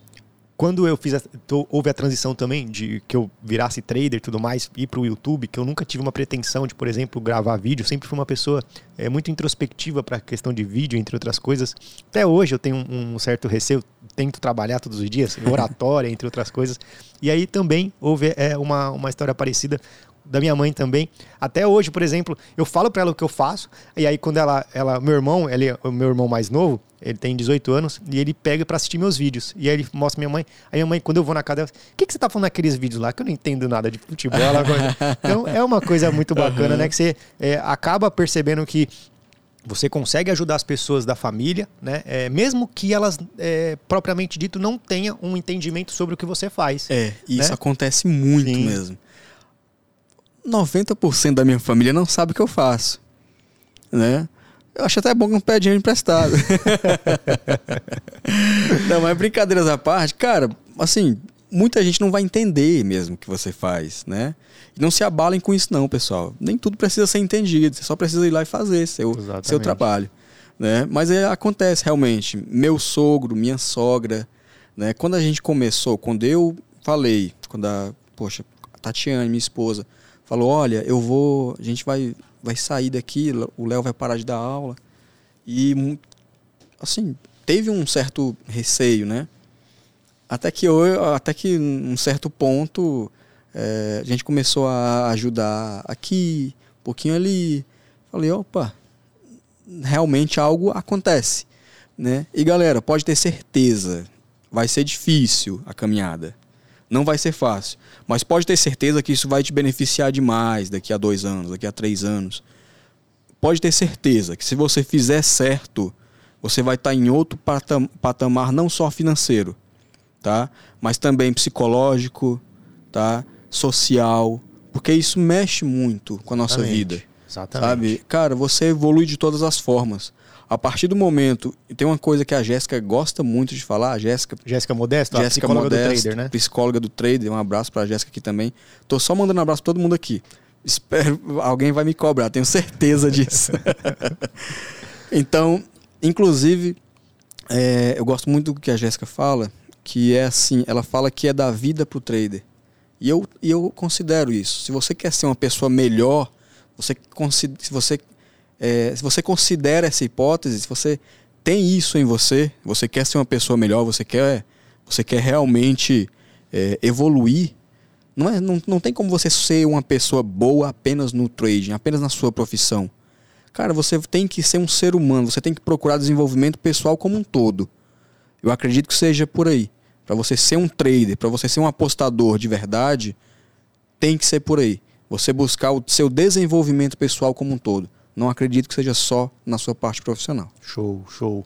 quando eu fiz a, tô, houve a transição também de que eu virasse trader e tudo mais, ir para o YouTube, que eu nunca tive uma pretensão de, por exemplo, gravar vídeo, sempre fui uma pessoa é, muito introspectiva para a questão de vídeo, entre outras coisas. Até hoje eu tenho um, um certo receio, tento trabalhar todos os dias, (laughs) oratória, entre outras coisas. E aí também houve é, uma, uma história parecida da minha mãe também. Até hoje, por exemplo, eu falo para ela o que eu faço, e aí quando ela, ela meu irmão, ele é o meu irmão mais novo, ele tem 18 anos, e ele pega para assistir meus vídeos. E aí ele mostra minha mãe. Aí minha mãe, quando eu vou na casa dela, o que, que você tá falando naqueles vídeos lá? Que eu não entendo nada de futebol. (laughs) então é uma coisa muito bacana, uhum. né? Que você é, acaba percebendo que você consegue ajudar as pessoas da família, né? É, mesmo que elas, é, propriamente dito, não tenham um entendimento sobre o que você faz. É, isso né? acontece muito Sim. mesmo. 90% da minha família não sabe o que eu faço. Né? Eu acho até bom que não pede dinheiro emprestado. (laughs) não, mas brincadeiras à parte, cara, assim, muita gente não vai entender mesmo o que você faz, né? E não se abalem com isso não, pessoal. Nem tudo precisa ser entendido, você só precisa ir lá e fazer seu, seu trabalho. Né? Mas é, acontece realmente. Meu sogro, minha sogra, né? Quando a gente começou, quando eu falei, quando a, poxa, a Tatiane, minha esposa, falou: olha, eu vou, a gente vai, vai sair daqui, o Léo vai parar de dar aula. E, assim, teve um certo receio, né? Até que, eu, até que um certo ponto é, a gente começou a ajudar aqui, um pouquinho ali. Falei, opa, realmente algo acontece. Né? E galera, pode ter certeza, vai ser difícil a caminhada. Não vai ser fácil. Mas pode ter certeza que isso vai te beneficiar demais daqui a dois anos, daqui a três anos. Pode ter certeza que se você fizer certo, você vai estar em outro patamar, não só financeiro, tá? Mas também psicológico, tá? Social, porque isso mexe muito com a nossa Exatamente. vida. Exatamente. Sabe? Cara, você evolui de todas as formas. A partir do momento. Tem uma coisa que a Jéssica gosta muito de falar, a Jéssica. Jéssica Modesto, Jéssica psicóloga Modesto, do trader, né? Psicóloga do trader. Um abraço pra Jéssica aqui também. Tô só mandando um abraço pra todo mundo aqui. Espero. Alguém vai me cobrar, tenho certeza disso. (laughs) então, inclusive, é, eu gosto muito do que a Jéssica fala, que é assim, ela fala que é da vida pro trader. E eu, e eu considero isso. Se você quer ser uma pessoa melhor, você, se você é, se você considera essa hipótese, se você tem isso em você, você quer ser uma pessoa melhor, você quer, você quer realmente é, evoluir, não, é, não, não tem como você ser uma pessoa boa apenas no trading, apenas na sua profissão. Cara, você tem que ser um ser humano, você tem que procurar desenvolvimento pessoal como um todo. Eu acredito que seja por aí. Para você ser um trader, para você ser um apostador de verdade, tem que ser por aí. Você buscar o seu desenvolvimento pessoal como um todo. Não acredito que seja só na sua parte profissional. Show, show.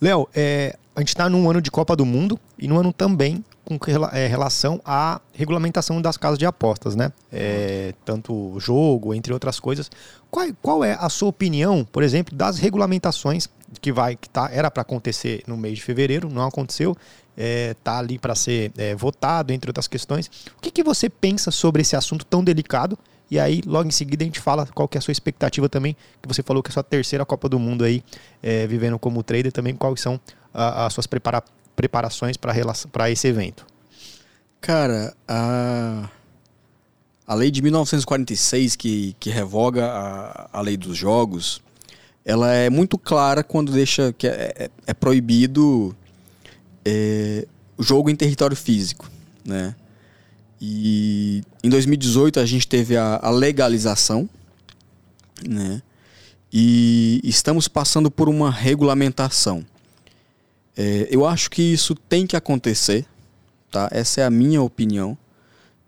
Léo, é, a gente está num ano de Copa do Mundo e num ano também com é, relação à regulamentação das casas de apostas, né? É, tanto jogo, entre outras coisas. Qual, qual, é a sua opinião, por exemplo, das regulamentações que vai que tá, era para acontecer no mês de fevereiro, não aconteceu, é, tá ali para ser é, votado, entre outras questões. O que, que você pensa sobre esse assunto tão delicado E aí, logo em seguida, a gente fala qual que é a sua expectativa também, que você falou que é a sua terceira Copa do Mundo aí, é, vivendo como trader, também quais são as suas prepara preparações para esse evento. Cara, a, a lei de 1946, que, que revoga a, a lei dos jogos, ela é muito clara quando deixa que é, é, é proibido é, jogo em território físico, né? E em 2018 a gente teve a, a legalização, né? E estamos passando por uma regulamentação. É, eu acho que isso tem que acontecer, tá? Essa é a minha opinião.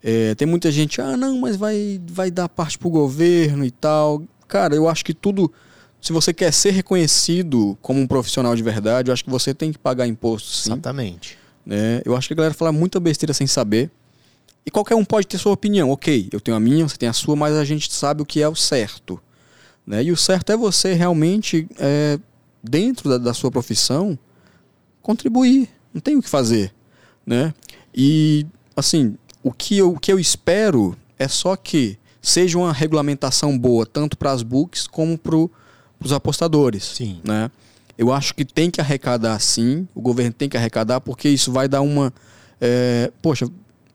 É, tem muita gente, ah, não, mas vai, vai dar parte pro governo e tal. Cara, eu acho que tudo. Se você quer ser reconhecido como um profissional de verdade, eu acho que você tem que pagar imposto, sim. Exatamente. É, eu acho que a galera fala muita besteira sem saber. E qualquer um pode ter sua opinião. Ok, eu tenho a minha, você tem a sua, mas a gente sabe o que é o certo. Né? E o certo é você realmente, é, dentro da, da sua profissão, contribuir. Não tem o que fazer. Né? E, assim, o que eu, o que eu espero é só que seja uma regulamentação boa, tanto para as books como para os apostadores. Sim. Né? Eu acho que tem que arrecadar sim, o governo tem que arrecadar, porque isso vai dar uma. É, poxa,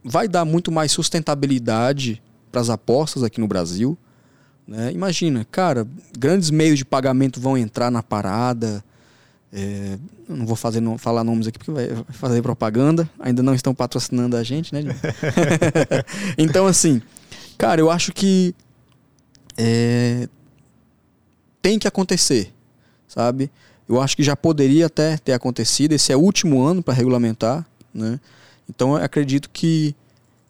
vai dar muito mais sustentabilidade para as apostas aqui no Brasil. Né? Imagina, cara, grandes meios de pagamento vão entrar na parada. É, não vou fazer, não, falar nomes aqui porque vai fazer propaganda. Ainda não estão patrocinando a gente, né? (laughs) (laughs) então, assim, cara, eu acho que é, tem que acontecer, sabe? Eu acho que já poderia até ter acontecido. Esse é o último ano para regulamentar, né? Então, eu acredito que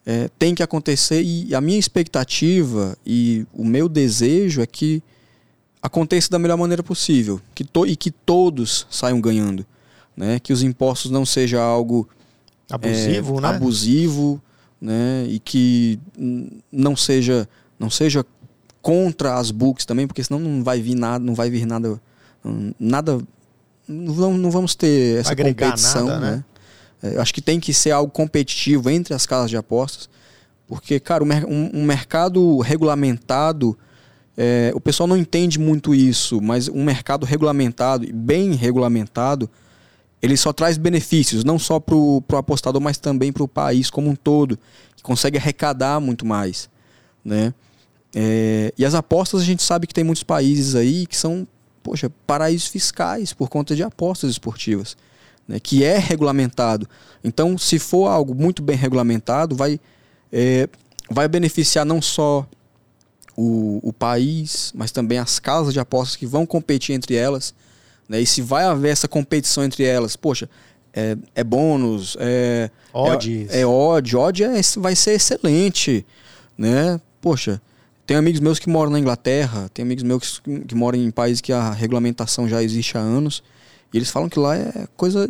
é, tem que acontecer e a minha expectativa e o meu desejo é que aconteça da melhor maneira possível que to e que todos saiam ganhando. Né? Que os impostos não seja algo abusivo, é, né? abusivo né? e que não seja, não seja contra as books também, porque senão não vai vir nada, não vai vir nada, nada não, não vamos ter essa competição. Nada, né? né? É, acho que tem que ser algo competitivo entre as casas de apostas, porque, cara, um, um mercado regulamentado é, o pessoal não entende muito isso, mas um mercado regulamentado, bem regulamentado, ele só traz benefícios, não só para o apostador, mas também para o país como um todo, que consegue arrecadar muito mais. Né? É, e as apostas, a gente sabe que tem muitos países aí que são, poxa, paraísos fiscais por conta de apostas esportivas, né? que é regulamentado. Então, se for algo muito bem regulamentado, vai, é, vai beneficiar não só o, o país, mas também as casas de apostas que vão competir entre elas. Né? E se vai haver essa competição entre elas, poxa, é, é bônus, é, odds. é, é odd, odd é, vai ser excelente, né? Poxa, tem amigos meus que moram na Inglaterra, tem amigos meus que, que moram em países que a regulamentação já existe há anos, e eles falam que lá é coisa,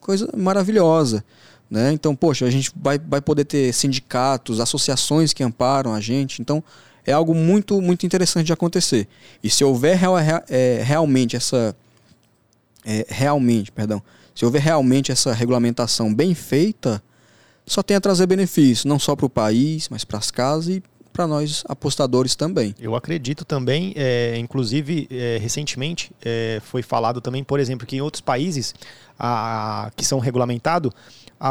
coisa maravilhosa. Né? Então, poxa, a gente vai, vai poder ter sindicatos, associações que amparam a gente. Então, é algo muito, muito interessante de acontecer. E se houver real, é, realmente essa. É, realmente, perdão. Se houver realmente essa regulamentação bem feita, só tem a trazer benefícios, não só para o país, mas para as casas e para nós apostadores também. Eu acredito também, é, inclusive é, recentemente é, foi falado também, por exemplo, que em outros países a, que são regulamentados,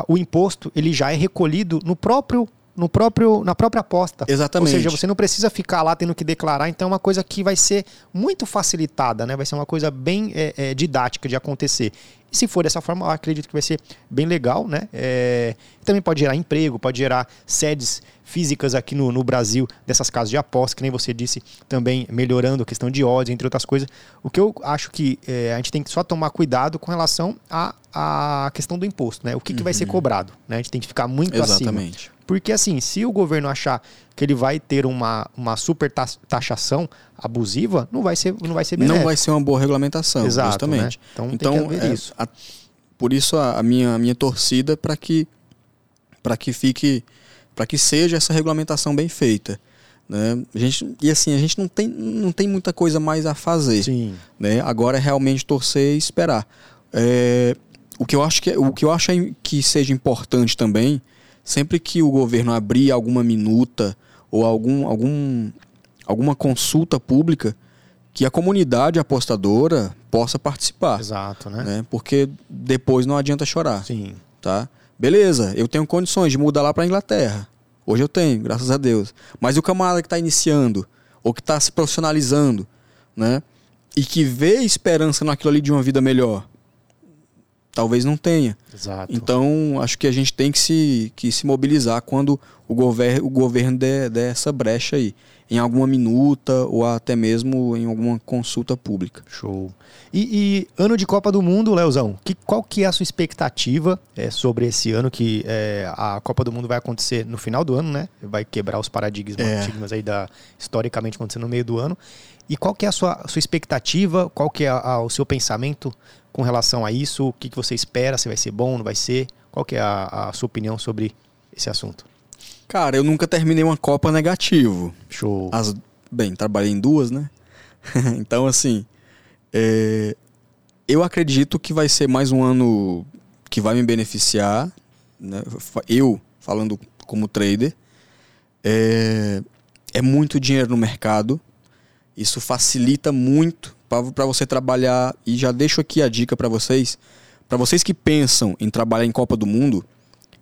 o imposto ele já é recolhido no próprio no próprio, na própria aposta. Exatamente. Ou seja, você não precisa ficar lá tendo que declarar, então é uma coisa que vai ser muito facilitada, né? Vai ser uma coisa bem é, é, didática de acontecer. E se for dessa forma, eu acredito que vai ser bem legal, né? É, também pode gerar emprego, pode gerar sedes físicas aqui no, no Brasil dessas casas de aposta, que nem você disse, também melhorando a questão de odds, entre outras coisas. O que eu acho que é, a gente tem que só tomar cuidado com relação à a, a, questão do imposto, né? O que, uhum. que vai ser uhum. cobrado, né? A gente tem que ficar muito Exatamente. acima. Porque assim, se o governo achar que ele vai ter uma, uma super taxação abusiva, não vai ser não vai ser benéfico. Não vai ser uma boa regulamentação, Exato, justamente. Né? Então, então tem é, isso. A, por isso a, a, minha, a minha torcida para que para que fique para que seja essa regulamentação bem feita. Né? A gente, e assim, a gente não tem, não tem muita coisa mais a fazer. Sim. Né? Agora é realmente torcer e esperar. É, o, que eu acho que, o que eu acho que seja importante também sempre que o governo abrir alguma minuta ou algum, algum, alguma consulta pública que a comunidade apostadora possa participar. Exato, né? né? Porque depois não adianta chorar. Sim. Tá? Beleza, eu tenho condições de mudar lá para Inglaterra. Hoje eu tenho, graças a Deus. Mas o camarada que está iniciando, ou que está se profissionalizando, né? E que vê esperança naquilo ali de uma vida melhor, talvez não tenha. Exato. Então, acho que a gente tem que se, que se mobilizar quando o, gover o governo der, der essa brecha aí, em alguma minuta ou até mesmo em alguma consulta pública. Show. E, e ano de Copa do Mundo, Leozão, que, qual que é a sua expectativa é, sobre esse ano que é, a Copa do Mundo vai acontecer no final do ano, né? Vai quebrar os paradigmas, É. paradigmas aí da historicamente acontecendo no meio do ano. E qual que é a sua, a sua expectativa? Qual que é a- a- o seu pensamento com relação a isso? O que, que você espera? Se vai ser bom, não vai ser? Qual que é a, a sua opinião sobre esse assunto? Cara, eu nunca terminei uma Copa negativo. Show. As, bem, trabalhei em duas, né? (laughs) então, assim, é, eu acredito que vai ser mais um ano que vai me beneficiar, né? Eu, falando como trader, é, é muito dinheiro no mercado. Isso facilita muito para você trabalhar. E já deixo aqui a dica para vocês. Para vocês que pensam em trabalhar em Copa do Mundo,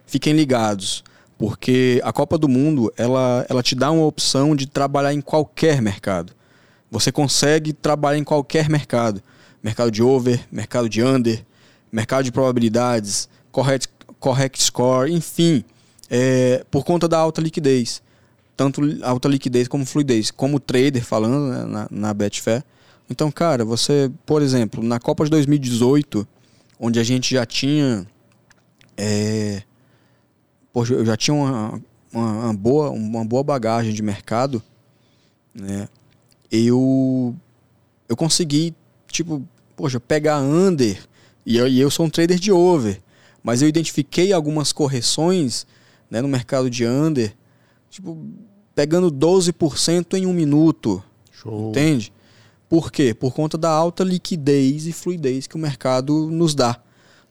fiquem ligados. Porque a Copa do Mundo, ela, ela te dá uma opção de trabalhar em qualquer mercado. Você consegue trabalhar em qualquer mercado. Mercado de over, mercado de under, mercado de probabilidades, correct, correct score, enfim. é, por conta da alta liquidez. Tanto alta liquidez como fluidez. Como trader falando né, na, na Betfair. Então, cara, você, por exemplo, na Copa de 2018, onde a gente já tinha... é, poxa, eu já tinha uma, uma, uma boa, uma boa bagagem de mercado, né? Eu, eu consegui, tipo, poxa, pegar under, e eu, e eu sou um trader de over, mas eu identifiquei algumas correções né, no mercado de under, tipo, pegando 12% em um minuto, Show. Entende? Por quê? Por conta da alta liquidez e fluidez que o mercado nos dá.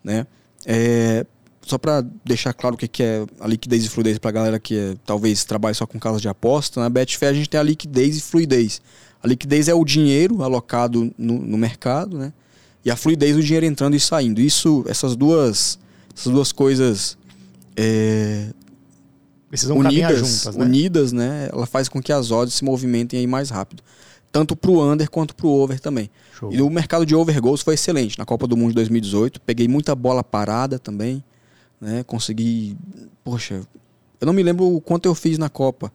Né? É, só para deixar claro o que é a liquidez e fluidez para a galera que é, talvez trabalhe só com casas de aposta, na Betfair a gente tem a liquidez e fluidez. A liquidez é o dinheiro alocado no, no mercado, né? E a fluidez o dinheiro entrando e saindo. Isso, essas duas, essas duas coisas é, Precisam unidas, juntas, né? unidas, né? Ela faz com que as odds se movimentem aí mais rápido. Tanto pro under quanto pro over também. Show. E o mercado de over goals foi excelente. Na Copa do Mundo de 2018, peguei muita bola parada também, né? Consegui, poxa, eu não me lembro o quanto eu fiz na Copa,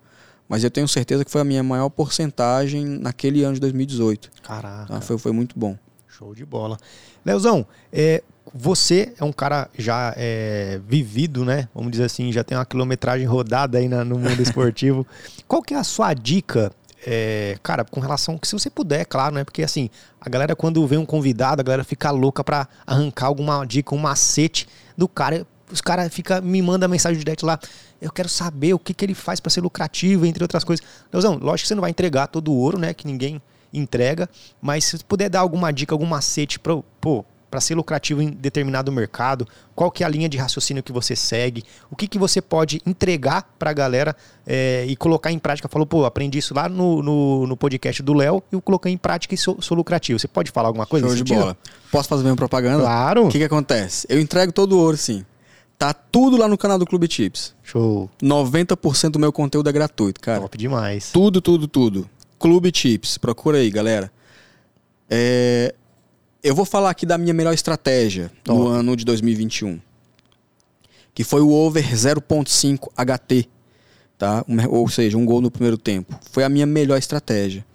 mas eu tenho certeza que foi a minha maior porcentagem naquele ano de 2018. Caraca. tá? Foi, foi muito bom. Show de bola. Leozão, é, você é um cara já é, vivido, né? Vamos dizer assim, já tem uma quilometragem rodada aí na- no mundo esportivo. (laughs) Qual que é a sua dica, é, cara, com relação, que se você puder, claro, né? Porque assim, a galera quando vem um convidado, a galera fica louca pra arrancar alguma dica, um macete do cara. Os caras fica me manda mensagem direct lá. Eu quero saber o que, que ele faz pra ser lucrativo, entre outras coisas. Leozão, lógico que você não vai entregar todo o ouro, né? Que ninguém entrega, mas se você puder dar alguma dica, algum macete para pô, para ser lucrativo em determinado mercado, qual que é a linha de raciocínio que você segue, o que, que você pode entregar para a galera é, e colocar em prática. Falou, pô, aprendi isso lá no, no, no podcast do Léo e eu coloquei em prática e sou, sou lucrativo. Você pode falar alguma coisa Show de bola. Posso fazer minha propaganda? Claro. O que, que acontece? Eu entrego todo o ouro, sim. Tá tudo lá no canal do Clube Tips. Show. 90% do meu conteúdo é gratuito, cara. Top demais. Tudo, tudo, tudo. Clube Tips. Procura aí, galera. É, Eu vou falar aqui da minha melhor estratégia no Top. ano de 2021. Que foi o over 0.5 HT. Tá? Ou seja, um gol no primeiro tempo. Foi a minha melhor estratégia.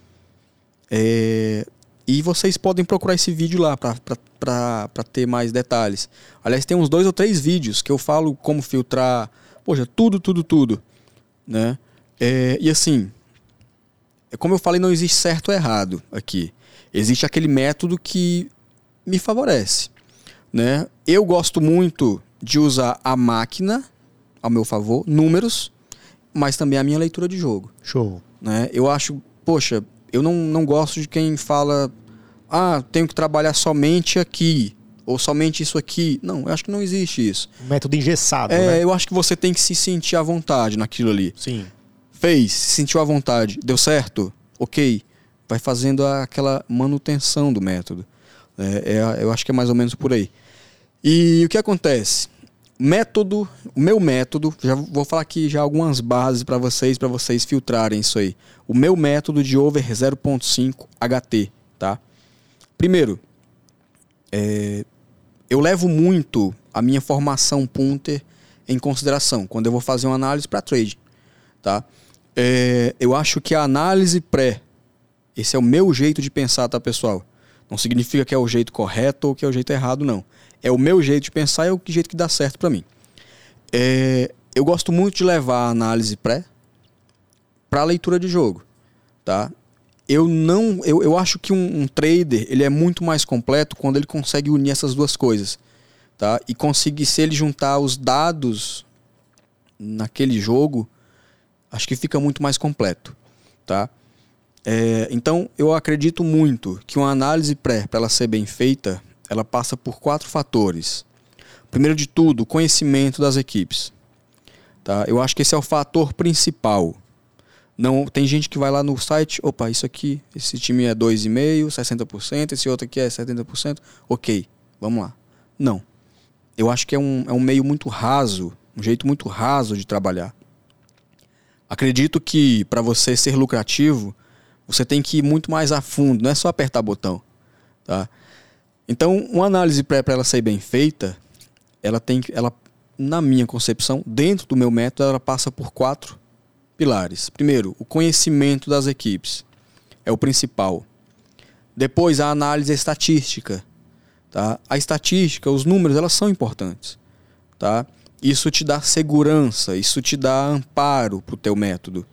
É, E vocês podem procurar esse vídeo lá para ter mais detalhes. Aliás, tem uns dois ou três vídeos que eu falo como filtrar. Poxa, tudo, tudo, tudo. Né? É, e assim, é como eu falei, não existe certo ou errado aqui. Existe aquele método que me favorece. Né? Eu gosto muito de usar a máquina ao meu favor, números, mas também a minha leitura de jogo. Show. Né? Eu acho, poxa, eu não, não gosto de quem fala, ah, tenho que trabalhar somente aqui, ou somente isso aqui. Não, eu acho que não existe isso. Um método engessado, É, né? eu acho que você tem que se sentir à vontade naquilo ali. Sim. Fez, se sentiu à vontade, deu certo? Ok. Vai fazendo aquela manutenção do método. É, é, eu acho que é mais ou menos por aí. E o que acontece? Método, o meu método, já vou falar aqui já algumas bases para vocês, para vocês filtrarem isso aí. O meu método de over 0.5 HT, tá? Primeiro, é, eu levo muito a minha formação punter em consideração quando eu vou fazer uma análise para trade, tá? É, eu acho que a análise pré, esse é o meu jeito de pensar, tá, pessoal? Não significa que é o jeito correto ou que é o jeito errado, não. É o meu jeito de pensar e é o jeito que dá certo para mim. É, eu gosto muito de levar a análise pré para leitura de jogo, tá? Eu não, eu, eu acho que um, um, trader ele é muito mais completo quando ele consegue unir essas duas coisas, tá? E conseguir se ele juntar os dados naquele jogo, acho que fica muito mais completo, tá? É, então, eu acredito muito que uma análise pré, para ela ser bem feita, ela passa por quatro fatores. Primeiro de tudo, conhecimento das equipes. Tá? Eu acho que esse é o fator principal. Não, tem gente que vai lá no site, opa, isso aqui, esse time é 2,5, 60%, esse outro aqui é 70%, ok, vamos lá. Não. Eu acho que é um, é um meio muito raso, um jeito muito raso de trabalhar. Acredito que para você ser lucrativo, você tem que ir muito mais a fundo, não é só apertar botão. Tá? Então, uma análise pré para ela ser bem feita, ela tem ela, na minha concepção, dentro do meu método, ela passa por quatro pilares. Primeiro, o conhecimento das equipes é o principal. Depois, a análise estatística. Tá? A estatística, os números, elas são importantes. Tá? Isso te dá segurança, isso te dá amparo para o teu método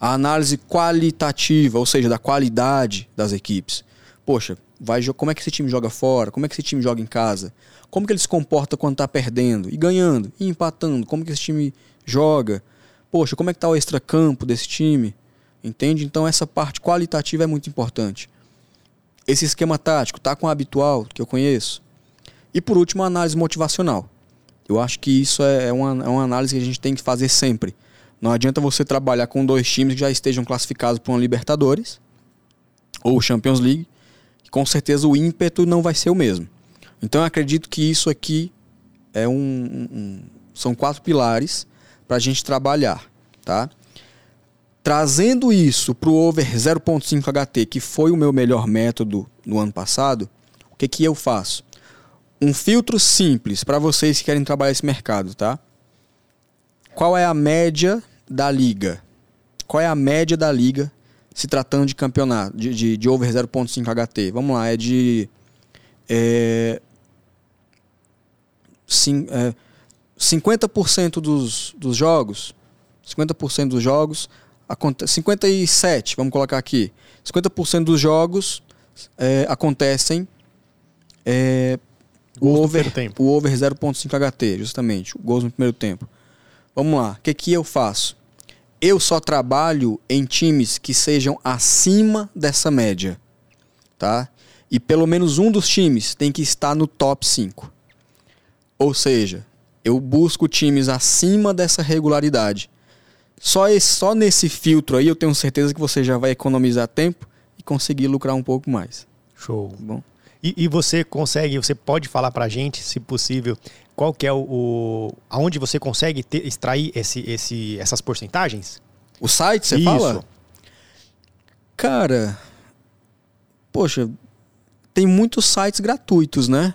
a análise qualitativa, ou seja, da qualidade das equipes. Poxa, vai, como é que esse time joga fora? Como é que esse time joga em casa? Como que ele se comporta quando está perdendo e ganhando e empatando? Como que esse time joga? Poxa, como é que está o extracampo desse time? Entende? Então essa parte qualitativa é muito importante. Esse esquema tático está com o habitual que eu conheço. E por último, a análise motivacional. Eu acho que isso é, é uma, é uma análise que a gente tem que fazer sempre. Não adianta você trabalhar com dois times que já estejam classificados para uma Libertadores ou Champions League, com certeza o ímpeto não vai ser o mesmo. Então eu acredito que isso aqui é um, um são quatro pilares para a gente trabalhar, tá? Trazendo isso para o over 0.5 HT, que foi o meu melhor método no ano passado, o que que eu faço? Um filtro simples para vocês que querem trabalhar esse mercado, tá? Qual é a média da liga? Qual é a média da liga se tratando de campeonato, de, de, de over 0.5 HT? Vamos lá, é de. É, sim, é, 50% dos, dos jogos. 50% dos jogos. 57, vamos colocar aqui. 50% dos jogos é, acontecem. É, o over, o over 0.5 HT, justamente. Gols no primeiro tempo. Vamos lá. O que, que eu faço? Eu só trabalho em times que sejam acima dessa média, tá? E pelo menos um dos times tem que estar no top 5. Ou seja, eu busco times acima dessa regularidade. Só, esse, só nesse filtro aí eu tenho certeza que você já vai economizar tempo e conseguir lucrar um pouco mais. Show. Tá bom. E, e, você consegue, você pode falar pra gente, se possível, qual que é o, o aonde você consegue ter, extrair esse, esse, essas porcentagens? O site, você Isso. fala? Cara, poxa, tem muitos sites gratuitos, né?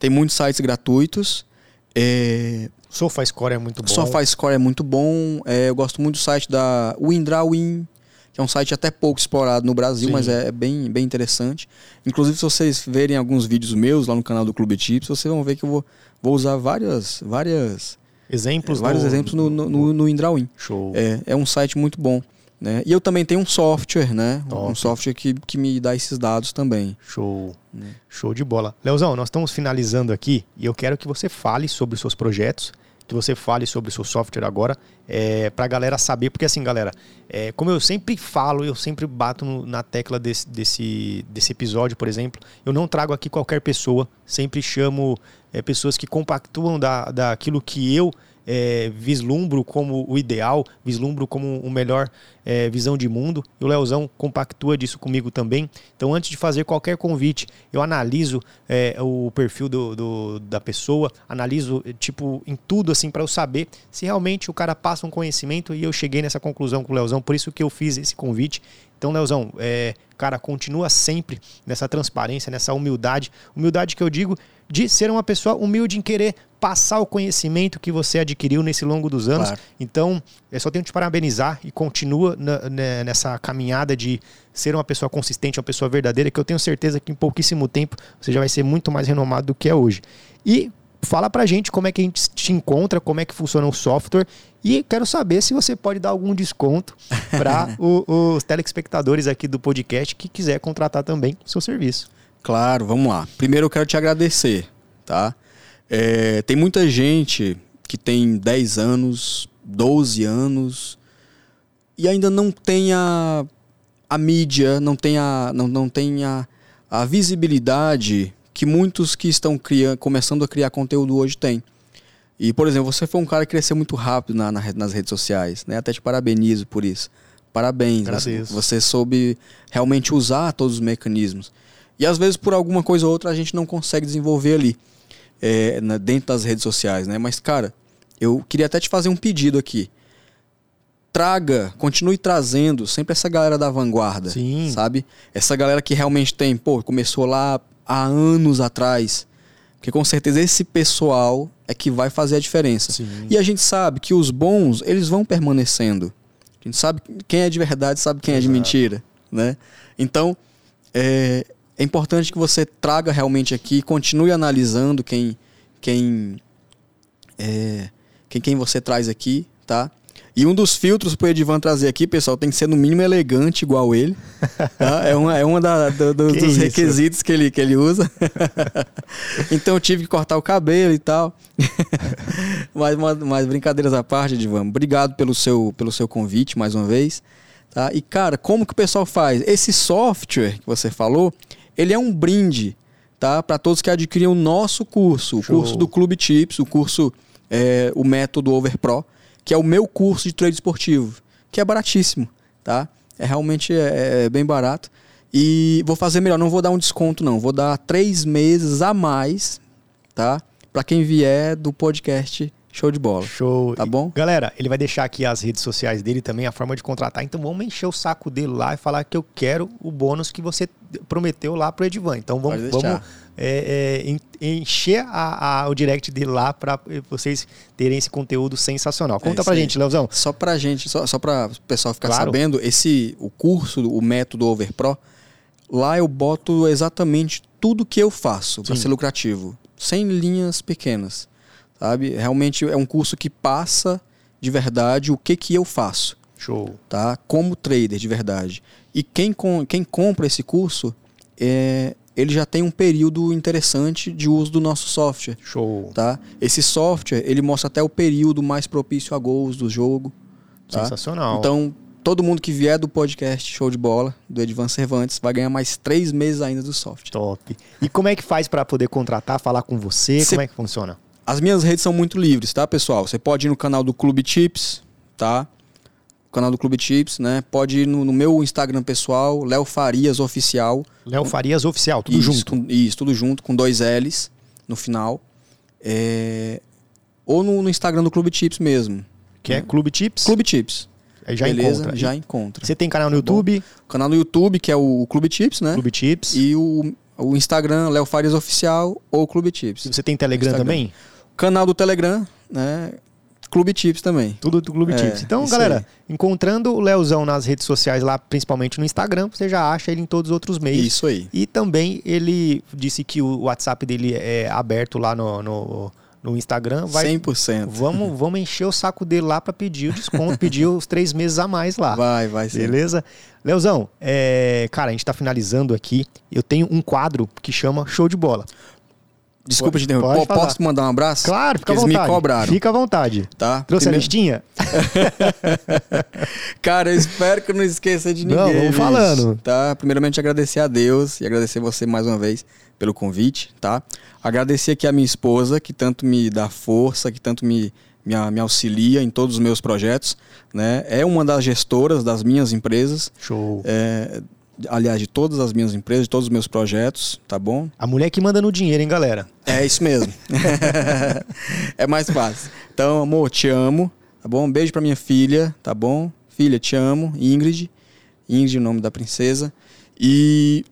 Tem muitos sites gratuitos. É... SofaScore é muito bom. SofaScore é muito bom. É, eu gosto muito do site da WinDrawWin, é um site até pouco explorado no Brasil, Sim. mas é, é, bem, bem interessante. Inclusive, se vocês verem alguns vídeos meus lá no canal do Clube Tips, vocês vão ver que eu vou vou usar várias, várias exemplos, é, vários no, exemplos no, no, no, no Indrawin. Show. É, é um site muito bom. Né? E eu também tenho um software, né? Top. Um software que, que me dá esses dados também. Show. Né? Show de bola. Leozão, nós estamos finalizando aqui e eu quero que você fale sobre os seus projetos, que você fale sobre o seu software agora, é, para a galera saber, porque assim, galera, é, como eu sempre falo, eu sempre bato no, na tecla desse, desse, desse episódio, por exemplo, eu não trago aqui qualquer pessoa, sempre chamo é, pessoas que compactuam da, daquilo que eu é, vislumbro como o ideal, vislumbro como o melhor é, visão de mundo. E o Leozão compactua disso comigo também. Então, antes de fazer qualquer convite, eu analiso é, o perfil do, do, da pessoa, analiso, tipo, em tudo, assim, para eu saber se realmente o cara passa um conhecimento e eu cheguei nessa conclusão com o Leozão. Por isso que eu fiz esse convite. Então, Leozão, é, cara, continua sempre nessa transparência, nessa humildade. Humildade que eu digo de ser uma pessoa humilde em querer passar o conhecimento que você adquiriu nesse longo dos anos. Claro. Então, eu só tenho que te parabenizar e continua na, na, nessa caminhada de ser uma pessoa consistente, uma pessoa verdadeira, que eu tenho certeza que em pouquíssimo tempo você já vai ser muito mais renomado do que é hoje. E fala pra gente como é que a gente te encontra, como é que funciona o software e quero saber se você pode dar algum desconto para (laughs) os telespectadores aqui do podcast que quiser contratar também o seu serviço. Claro, vamos lá. Primeiro eu quero te agradecer, tá? É, tem muita gente que tem 10 anos, 12 anos e ainda não tem a, a mídia, não tem a, não, não tem a, a visibilidade que muitos que estão criando, começando a criar conteúdo hoje têm. E, por exemplo, você foi um cara que cresceu muito rápido na, na, nas redes sociais, né? Até te parabenizo por isso. Parabéns. Você, você soube realmente usar todos os mecanismos. E às vezes, por alguma coisa ou outra, a gente não consegue desenvolver ali é, na, dentro das redes sociais, né? Mas, cara, eu queria até te fazer um pedido aqui. Traga, continue trazendo sempre essa galera da vanguarda, Sim. sabe? Essa galera que realmente tem, pô, começou lá há anos atrás. Porque com certeza esse pessoal é que vai fazer a diferença. Sim. E a gente sabe que os bons, eles vão permanecendo. A gente sabe quem é de verdade, sabe quem Exato. é de mentira, né? Então, é, é importante que você traga realmente aqui, continue analisando quem quem é, quem, quem você traz aqui, tá? E um dos filtros pro Edivan trazer aqui, pessoal, tem que ser no mínimo elegante igual ele. Tá? É uma, é uma da, do, do, dos isso? requisitos que ele, que ele usa. (laughs) então eu tive que cortar o cabelo e tal. (laughs) mas, mas brincadeiras à parte, Edivan. Obrigado pelo seu, pelo seu convite mais uma vez. Tá? E, cara, como que o pessoal faz? Esse software que você falou, ele é um brinde, tá? Para todos que adquiriram o nosso curso, Show. o curso do Clube Tips, o curso, é, o método Overpro, que é o meu curso de trade esportivo, que é baratíssimo, tá? É realmente é, é bem barato. E vou fazer melhor, não vou dar um desconto, não. Vou dar três meses a mais, tá? Para quem vier do podcast Show de bola. Show. Tá bom? Galera, ele vai deixar aqui as redes sociais dele também, a forma de contratar. Então vamos encher o saco dele lá e falar que eu quero o bônus que você prometeu lá pro Edivan. Então vamos, vamos é, é, encher a, a, o direct dele lá para vocês terem esse conteúdo sensacional. Conta é pra aí. gente, Leozão. Só pra gente, só, só pra o pessoal ficar claro. sabendo, esse o curso, o método Overpro, lá eu boto exatamente tudo que eu faço para ser lucrativo. Sem linhas pequenas sabe? Realmente é um curso que passa de verdade o que que eu faço. Show. Tá? Como trader de verdade. E quem, com, quem compra esse curso, é, ele já tem um período interessante de uso do nosso software. Show. Tá? Esse software, ele mostra até o período mais propício a gols do jogo. Tá? Sensacional. Então, todo mundo que vier do podcast Show de Bola, do Edvan Cervantes, vai ganhar mais três meses ainda do software. Top. E como é que faz para poder contratar, falar com você? Cê, como é que funciona? As minhas redes são muito livres, tá, pessoal? Você pode ir no canal do Clube Tips, tá? O canal do Clube Tips, né? Pode ir no, no meu Instagram pessoal, Léo Farias Oficial. Léo Farias Oficial, tudo isso, junto. Isso, tudo junto, com dois L's no final. É... Ou no, no, Instagram do Clube Tips mesmo. Que é Clube Tips? Clube Tips. Aí já Beleza, encontra. Já encontra. Você tem canal no tá YouTube? O canal no YouTube, que é o Clube Tips, né? Clube Tips. E o, o Instagram, Léo Farias Oficial ou Clube Tips. Você tem Telegram também? Canal do Telegram, né? Clube Tips também. Tudo do Clube é, Tips. Então, galera, aí. encontrando o Leozão nas redes sociais lá, principalmente no Instagram, você já acha ele em todos os outros meios. Isso aí. E também ele disse que o WhatsApp dele é aberto lá no, no, no Instagram. Vai, 100%. Vamos, vamos encher o saco dele lá para pedir o desconto, (laughs) pedir os três meses a mais lá. Vai, vai sim. Beleza? Leozão, é, cara, a gente tá finalizando aqui. Eu tenho um quadro que chama Show de Bola. Desculpa te interromper. Posso mandar um abraço? Claro, fica à vontade. Eles me cobraram. Fica à vontade. Tá? Trouxe Primeiro... a listinha? (laughs) Cara, eu espero que eu não esqueça de ninguém. Não, vamos falando. Tá? Primeiramente, agradecer a Deus e agradecer você mais uma vez pelo convite, tá? Agradecer aqui a minha esposa, que tanto me dá força, que tanto me, me, me auxilia em todos os meus projetos, né? É uma das gestoras das minhas empresas. Show. É, aliás, de todas as minhas empresas, de todos os meus projetos, tá bom? A mulher que manda no dinheiro, hein, galera? É isso mesmo. (laughs) é mais fácil. Então, amor, te amo, tá bom? Um beijo pra minha filha, tá bom? Filha, te amo. Ingrid. Ingrid, o nome da princesa. E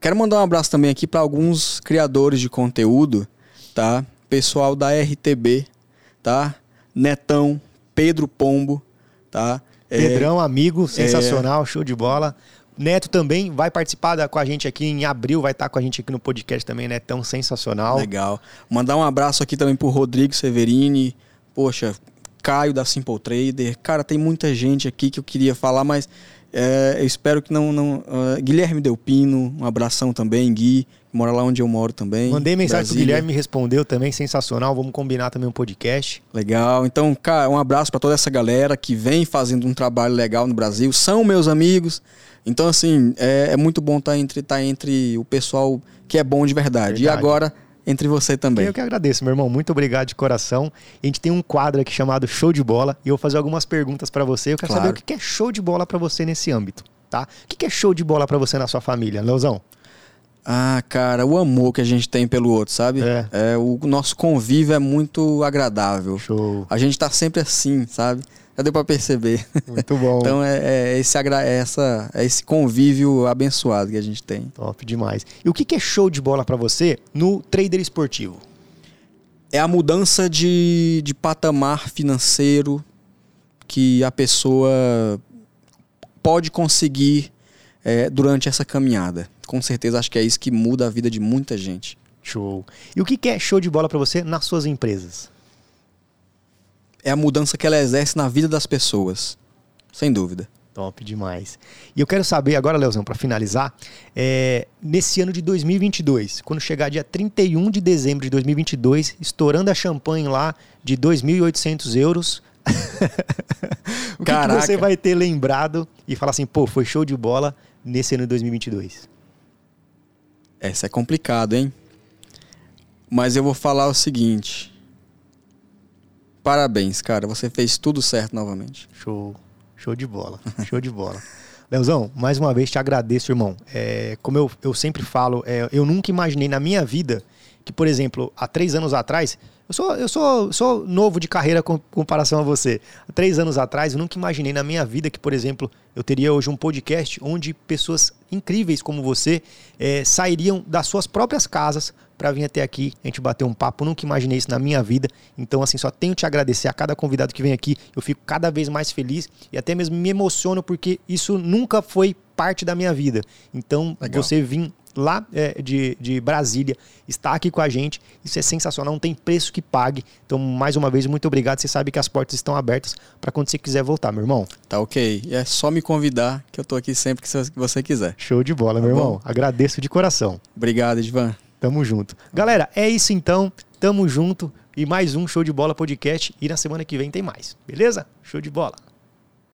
quero mandar um abraço também aqui para alguns criadores de conteúdo, tá? Pessoal da RTB, tá? Netão, Pedro Pombo, tá? É, Pedrão, amigo, sensacional, é, show de bola. Neto também vai participar da, com a gente aqui em abril, vai estar com a gente aqui no podcast também, Netão, sensacional. Legal. Mandar um abraço aqui também pro Rodrigo Severini, poxa, Caio da Simple Trader. Cara, tem muita gente aqui que eu queria falar, mas é, eu espero que não. não uh, Guilherme Delpino, um abração também, Gui, que mora lá onde eu moro também. Mandei mensagem Brasília. pro Guilherme, me respondeu também, sensacional. Vamos combinar também um podcast. Legal. Então, cara, um abraço para toda essa galera que vem fazendo um trabalho legal no Brasil. São meus amigos. Então, assim, é, é muito bom estar tá entre, tá entre o pessoal que é bom de verdade. verdade. E agora entre você também. Eu que agradeço, meu irmão. Muito obrigado de coração. A gente tem um quadro aqui chamado Show de Bola e eu vou fazer algumas perguntas para você. Eu quero claro. saber o que é show de bola para você nesse âmbito, tá? O que é show de bola para você na sua família, Leozão? Ah, cara, o amor que a gente tem pelo outro, sabe? É. é. o nosso convívio é muito agradável. Show. A gente tá sempre assim, sabe? Já deu para perceber. Muito bom. (laughs) então é, é esse, é essa, é esse convívio abençoado que a gente tem. Top demais. E o que é show de bola para você no trader esportivo? É a mudança de, de patamar financeiro que a pessoa pode conseguir é, durante essa caminhada. Com certeza acho que é isso que muda a vida de muita gente. Show. E o que é show de bola para você nas suas empresas? É a mudança que ela exerce na vida das pessoas. Sem dúvida. Top demais. E eu quero saber agora, Leozão, para finalizar, é, nesse ano de 2022, quando chegar dia 31 de dezembro de 2022, estourando a champanhe lá de 2.800 euros, (laughs) o que, que, você vai ter lembrado e falar assim, pô, foi show de bola nesse ano de 2022? Essa é complicado, hein? Mas eu vou falar o seguinte. Parabéns, cara. Você fez tudo certo novamente. Show. Show de bola. (laughs) Show de bola. Leozão, mais uma vez te agradeço, irmão. É, como eu, eu sempre falo, é, eu nunca imaginei na minha vida que, por exemplo, há três anos atrás, eu sou, eu sou, sou novo de carreira com comparação a você. Há três anos atrás, eu nunca imaginei na minha vida que, por exemplo, eu teria hoje um podcast onde pessoas incríveis como você é, sairiam das suas próprias casas para vir até aqui, a gente bater um papo. Nunca imaginei isso na minha vida. Então, assim, só tenho te agradecer a cada convidado que vem aqui. Eu fico cada vez mais feliz e até mesmo me emociono porque isso nunca foi parte da minha vida. Então, Legal. você vir lá é, de, de Brasília, está aqui com a gente. Isso é sensacional, não tem preço que pague. Então, mais uma vez, muito obrigado. Você sabe que as portas estão abertas para quando você quiser voltar, meu irmão. Tá ok. É só me convidar que eu tô aqui sempre que você quiser. Show de bola, tá meu bom? irmão. Agradeço de coração. Obrigado, Edvan. Tamo junto. Galera, é isso então. Tamo junto. E mais um Show de Bola Podcast. E na semana que vem tem mais. Beleza? Show de bola.